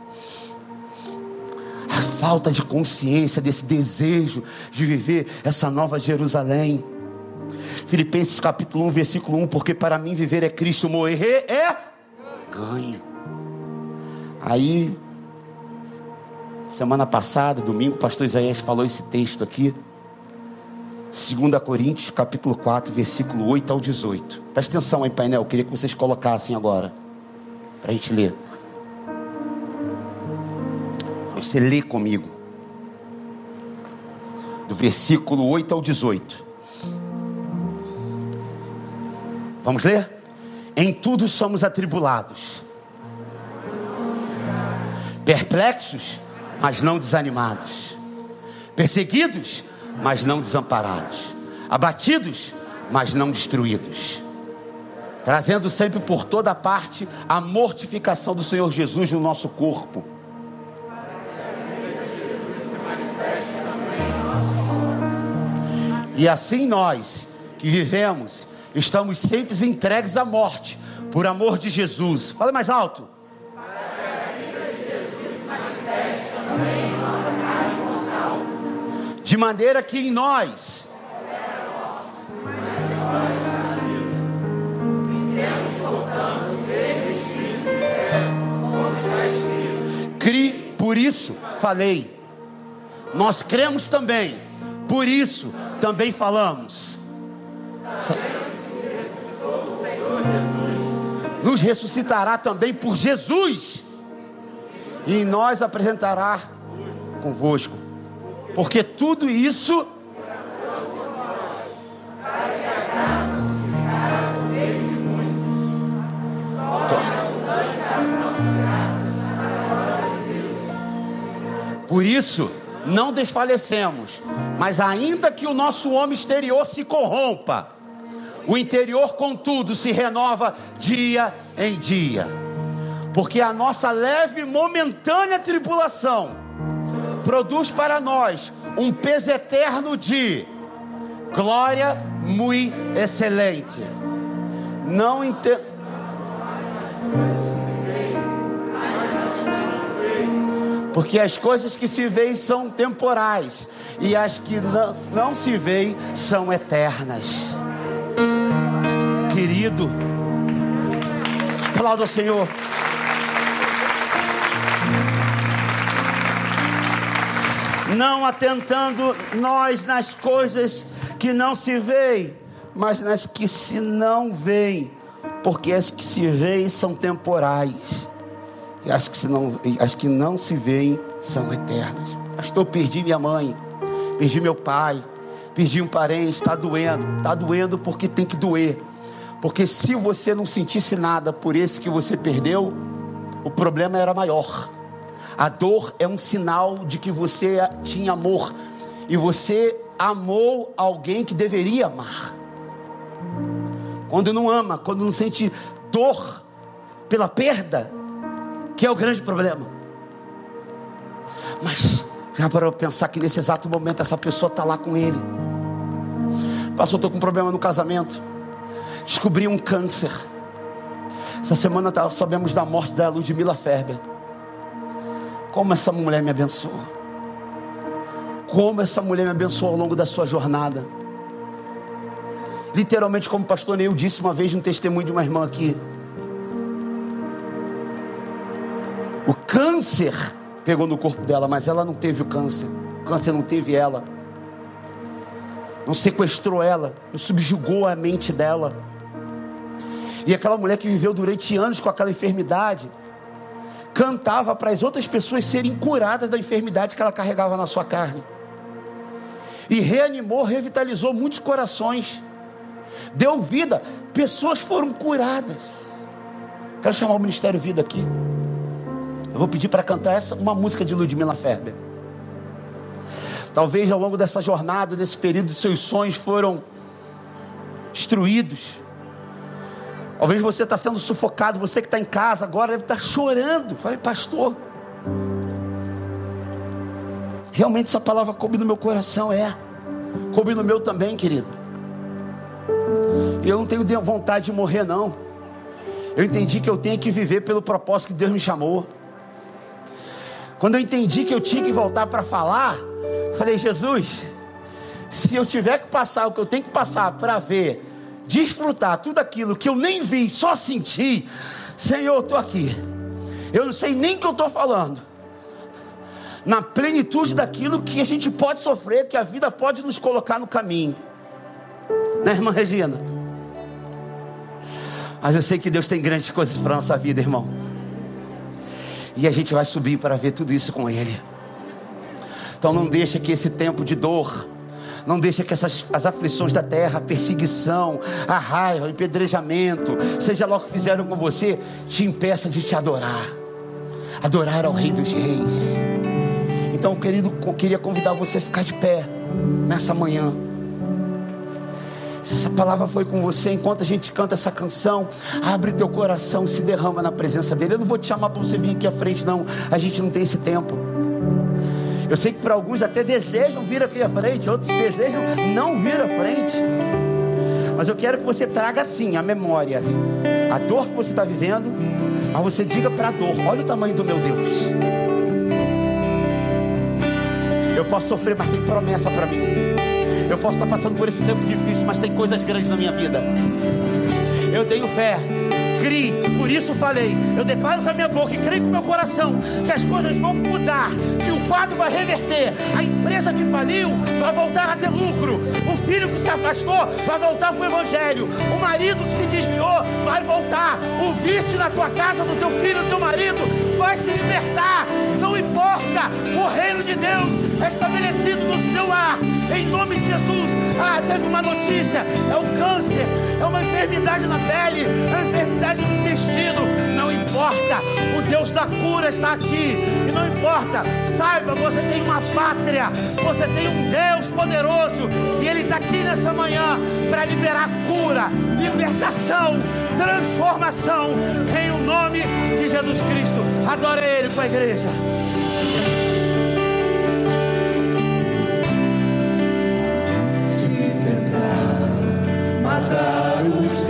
S1: a falta de consciência desse desejo de viver essa nova Jerusalém. Filipenses capítulo 1, versículo 1, porque para mim viver é Cristo, morrer é ganho. Aí, semana passada, domingo, o pastor Isaías falou esse texto aqui. 2 Coríntios, capítulo 4, versículo 8 ao 18. Presta atenção aí, painel, eu queria que vocês colocassem agora, para a gente ler. Você lê comigo. Do versículo 8 ao 18. Vamos ler? Em tudo somos atribulados, perplexos, mas não desanimados, perseguidos, mas não desamparados, abatidos, mas não destruídos, trazendo sempre por toda parte a mortificação do Senhor Jesus no nosso corpo E assim nós, que vivemos, estamos sempre entregues à morte, por amor de Jesus. Fala mais alto. De maneira que em nós Cri, por isso falei. Nós cremos também, por isso também falamos. Nos ressuscitará também por Jesus. E nós apresentará convosco. Porque tudo isso Por isso, não desfalecemos, mas ainda que o nosso homem exterior se corrompa, o interior, contudo, se renova dia em dia, porque a nossa leve e momentânea tribulação produz para nós um peso eterno de glória muito excelente. Não entendo. Porque as coisas que se veem são temporais e as que não, não se veem são eternas. Querido, aplauda o Senhor. Não atentando nós nas coisas que não se veem, mas nas que se não veem, porque as que se veem são temporais e as que, não, as que não se veem são eternas. Pastor, perdi minha mãe, perdi meu pai, perdi um parente, está doendo, está doendo porque tem que doer. Porque se você não sentisse nada por esse que você perdeu, o problema era maior. A dor é um sinal de que você tinha amor e você amou alguém que deveria amar. Quando não ama, quando não sente dor pela perda, que é o grande problema. Mas já para pensar que nesse exato momento essa pessoa está lá com ele. Pastor, estou com um problema no casamento. Descobri um câncer. Essa semana sabemos da morte da Ludmila Ferber. Como essa mulher me abençoou. Como essa mulher me abençoou ao longo da sua jornada. Literalmente, como o pastor Neil disse uma vez no testemunho de uma irmã aqui. O câncer pegou no corpo dela, mas ela não teve o câncer. O câncer não teve ela. Não sequestrou ela, não subjugou a mente dela. E aquela mulher que viveu durante anos com aquela enfermidade, cantava para as outras pessoas serem curadas da enfermidade que ela carregava na sua carne. E reanimou, revitalizou muitos corações. Deu vida, pessoas foram curadas. Quero chamar o Ministério Vida aqui. Eu vou pedir para cantar essa uma música de Ludmilla Ferber. Talvez ao longo dessa jornada, nesse período, seus sonhos foram destruídos. Talvez você está sendo sufocado, você que está em casa agora deve estar chorando. Falei, pastor, realmente essa palavra coube no meu coração, é. Coube no meu também, querido. Eu não tenho vontade de morrer, não. Eu entendi que eu tenho que viver pelo propósito que Deus me chamou. Quando eu entendi que eu tinha que voltar para falar, falei, Jesus, se eu tiver que passar o que eu tenho que passar para ver, desfrutar tudo aquilo que eu nem vi, só senti, Senhor, eu estou aqui. Eu não sei nem o que eu estou falando. Na plenitude daquilo que a gente pode sofrer, que a vida pode nos colocar no caminho. Né, irmã Regina? Mas eu sei que Deus tem grandes coisas para a nossa vida, irmão. E a gente vai subir para ver tudo isso com Ele. Então não deixa que esse tempo de dor, não deixa que essas as aflições da terra, a perseguição, a raiva, o empedrejamento, seja lá o que fizeram com você, te impeça de te adorar. Adorar ao Rei dos Reis. Então, querido, eu queria convidar você a ficar de pé nessa manhã. Se essa palavra foi com você, enquanto a gente canta essa canção, abre teu coração, se derrama na presença dele. Eu não vou te chamar para você vir aqui à frente, não. A gente não tem esse tempo. Eu sei que para alguns até desejam vir aqui à frente, outros desejam não vir à frente. Mas eu quero que você traga assim a memória, a dor que você está vivendo, mas você diga para a dor: olha o tamanho do meu Deus. Eu posso sofrer, mas tem promessa para mim. Eu posso estar passando por esse tempo difícil, mas tem coisas grandes na minha vida. Eu tenho fé. Crie, por isso falei. Eu declaro com a minha boca e creio com o meu coração que as coisas vão mudar, que o quadro vai reverter. A empresa que faliu vai voltar a ter lucro. O filho que se afastou vai voltar para o Evangelho. O marido que se desviou vai voltar. O vício na tua casa, do teu filho, do teu marido, vai se libertar. Não importa, o reino de Deus é estabelecido no seu lar, em nome de Jesus. Ah, teve uma notícia: é o câncer, é uma enfermidade na pele, é uma enfermidade no intestino. Não importa, o Deus da cura está aqui, e não importa, saiba, você tem uma pátria, você tem um Deus poderoso, e Ele está aqui nessa manhã para liberar cura, libertação, transformação, em o nome de Jesus Cristo. Adore Ele com a igreja.
S2: matar os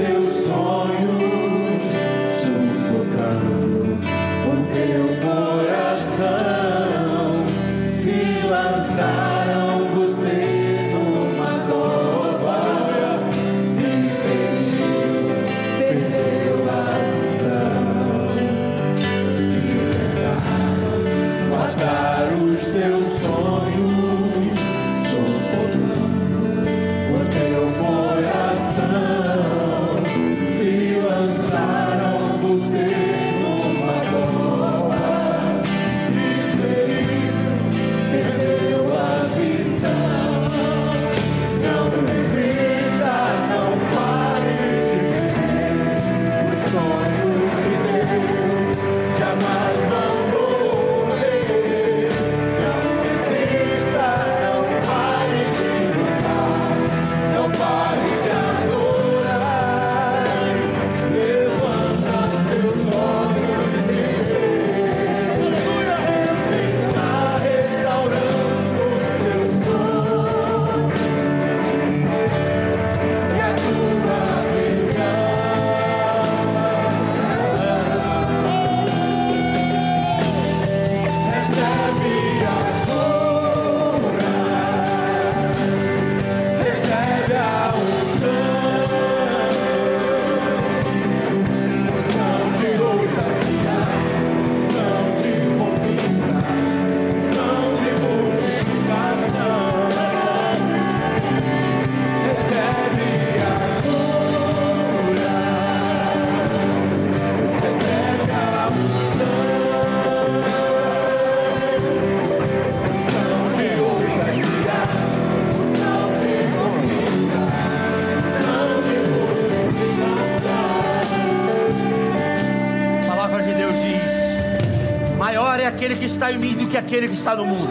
S1: que aquele que está no mundo.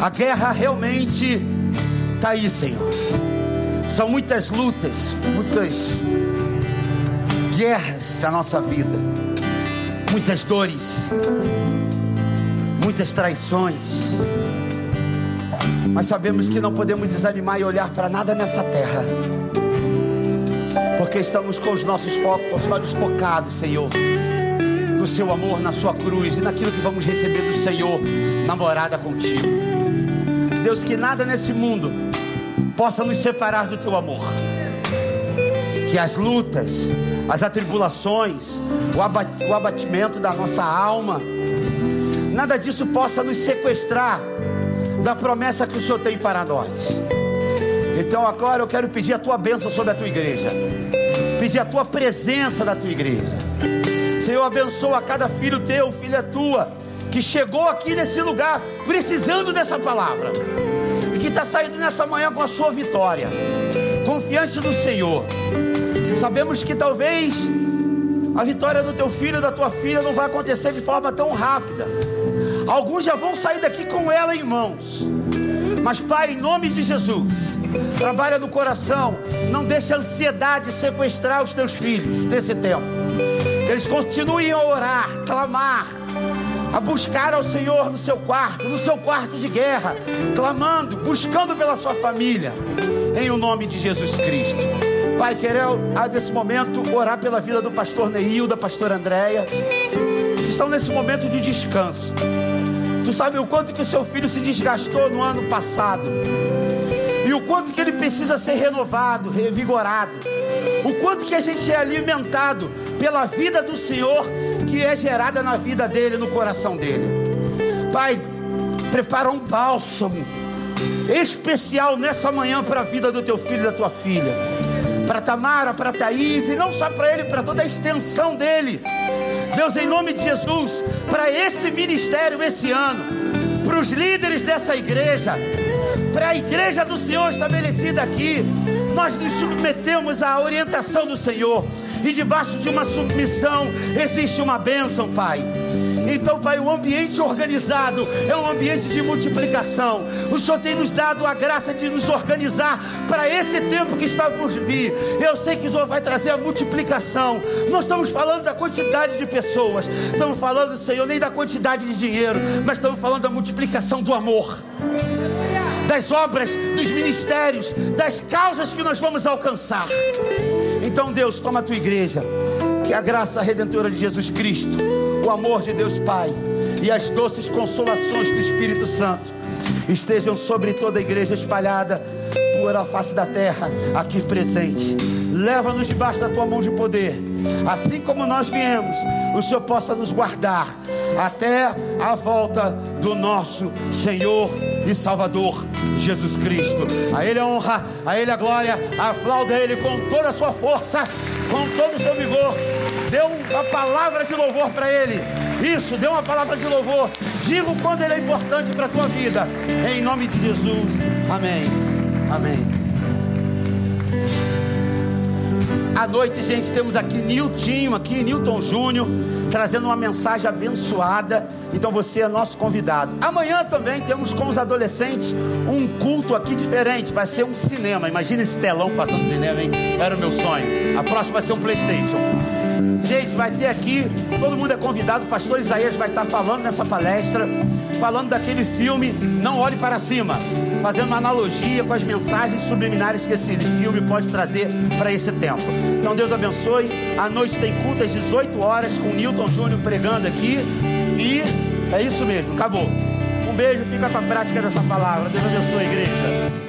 S1: A guerra realmente está aí, Senhor. São muitas lutas, muitas guerras da nossa vida, muitas dores, muitas traições. Mas sabemos que não podemos desanimar e olhar para nada nessa terra, porque estamos com os nossos focos, os olhos focados, Senhor, no Seu amor, na Sua cruz e naquilo que vamos receber do Senhor, na morada contigo. Deus, que nada nesse mundo possa nos separar do Teu amor, que as lutas, as atribulações, o abatimento da nossa alma, nada disso possa nos sequestrar da promessa que o Senhor tem para nós. Então agora eu quero pedir a tua bênção sobre a tua igreja, pedir a tua presença da tua igreja. Senhor, abençoa cada filho teu, filha tua, que chegou aqui nesse lugar precisando dessa palavra e que está saindo nessa manhã com a sua vitória, confiante no Senhor. Sabemos que talvez a vitória do teu filho da tua filha não vai acontecer de forma tão rápida. Alguns já vão sair daqui com ela em mãos. Mas, Pai, em nome de Jesus, trabalha no coração, não deixe a ansiedade sequestrar os teus filhos nesse tempo. Que eles continuem a orar, clamar, a buscar ao Senhor no seu quarto, no seu quarto de guerra, clamando, buscando pela sua família, em o nome de Jesus Cristo. Pai, quero nesse momento orar pela vida do pastor Neil, da pastora Andréia. Estão nesse momento de descanso. Tu sabe o quanto que o seu filho se desgastou no ano passado. E o quanto que ele precisa ser renovado, revigorado. O quanto que a gente é alimentado pela vida do Senhor que é gerada na vida dele, no coração dele. Pai, prepara um bálsamo especial nessa manhã para a vida do teu filho e da tua filha para Tamara, para Thaís, e não só para ele, para toda a extensão dele. Deus, em nome de Jesus, para esse ministério esse ano, para os líderes dessa igreja, para a igreja do Senhor estabelecida aqui, nós nos submetemos à orientação do Senhor, e debaixo de uma submissão existe uma bênção, Pai. Então, Pai, o ambiente organizado é um ambiente de multiplicação. O Senhor tem nos dado a graça de nos organizar para esse tempo que está por vir. Eu sei que o Senhor vai trazer a multiplicação. Não estamos falando da quantidade de pessoas, estamos falando, Senhor, nem da quantidade de dinheiro, mas estamos falando da multiplicação do amor das obras, dos ministérios, das causas que nós vamos alcançar. Então, Deus, toma a tua igreja, que a graça redentora de Jesus Cristo o amor de Deus Pai e as doces consolações do Espírito Santo estejam sobre toda a igreja espalhada por a face da terra, aqui presente. Leva-nos debaixo da tua mão de poder, assim como nós viemos, o Senhor possa nos guardar até a volta do nosso Senhor e Salvador Jesus Cristo. A Ele a honra, a Ele a glória. Aplauda Ele com toda a sua força, com todo o seu vigor. Dê uma palavra de louvor para Ele. Isso, dê uma palavra de louvor. Diga o quanto Ele é importante para a tua vida. Em nome de Jesus. Amém. Amém. À noite, gente, temos aqui Niltinho, aqui, Nilton Júnior, trazendo uma mensagem abençoada. Então você é nosso convidado. Amanhã também temos com os adolescentes um culto aqui diferente. Vai ser um cinema. Imagina esse telão passando cinema, hein? Era o meu sonho. A próxima vai ser um Playstation. Gente, vai ter aqui, todo mundo é convidado. O pastor Isaías vai estar falando nessa palestra, falando daquele filme Não Olhe para Cima, fazendo uma analogia com as mensagens subliminares que esse filme pode trazer para esse tempo. Então Deus abençoe. À noite tem culto às 18 horas com o Newton Júnior pregando aqui. E é isso mesmo, acabou. Um beijo, fica com a prática dessa palavra. Deus abençoe, igreja.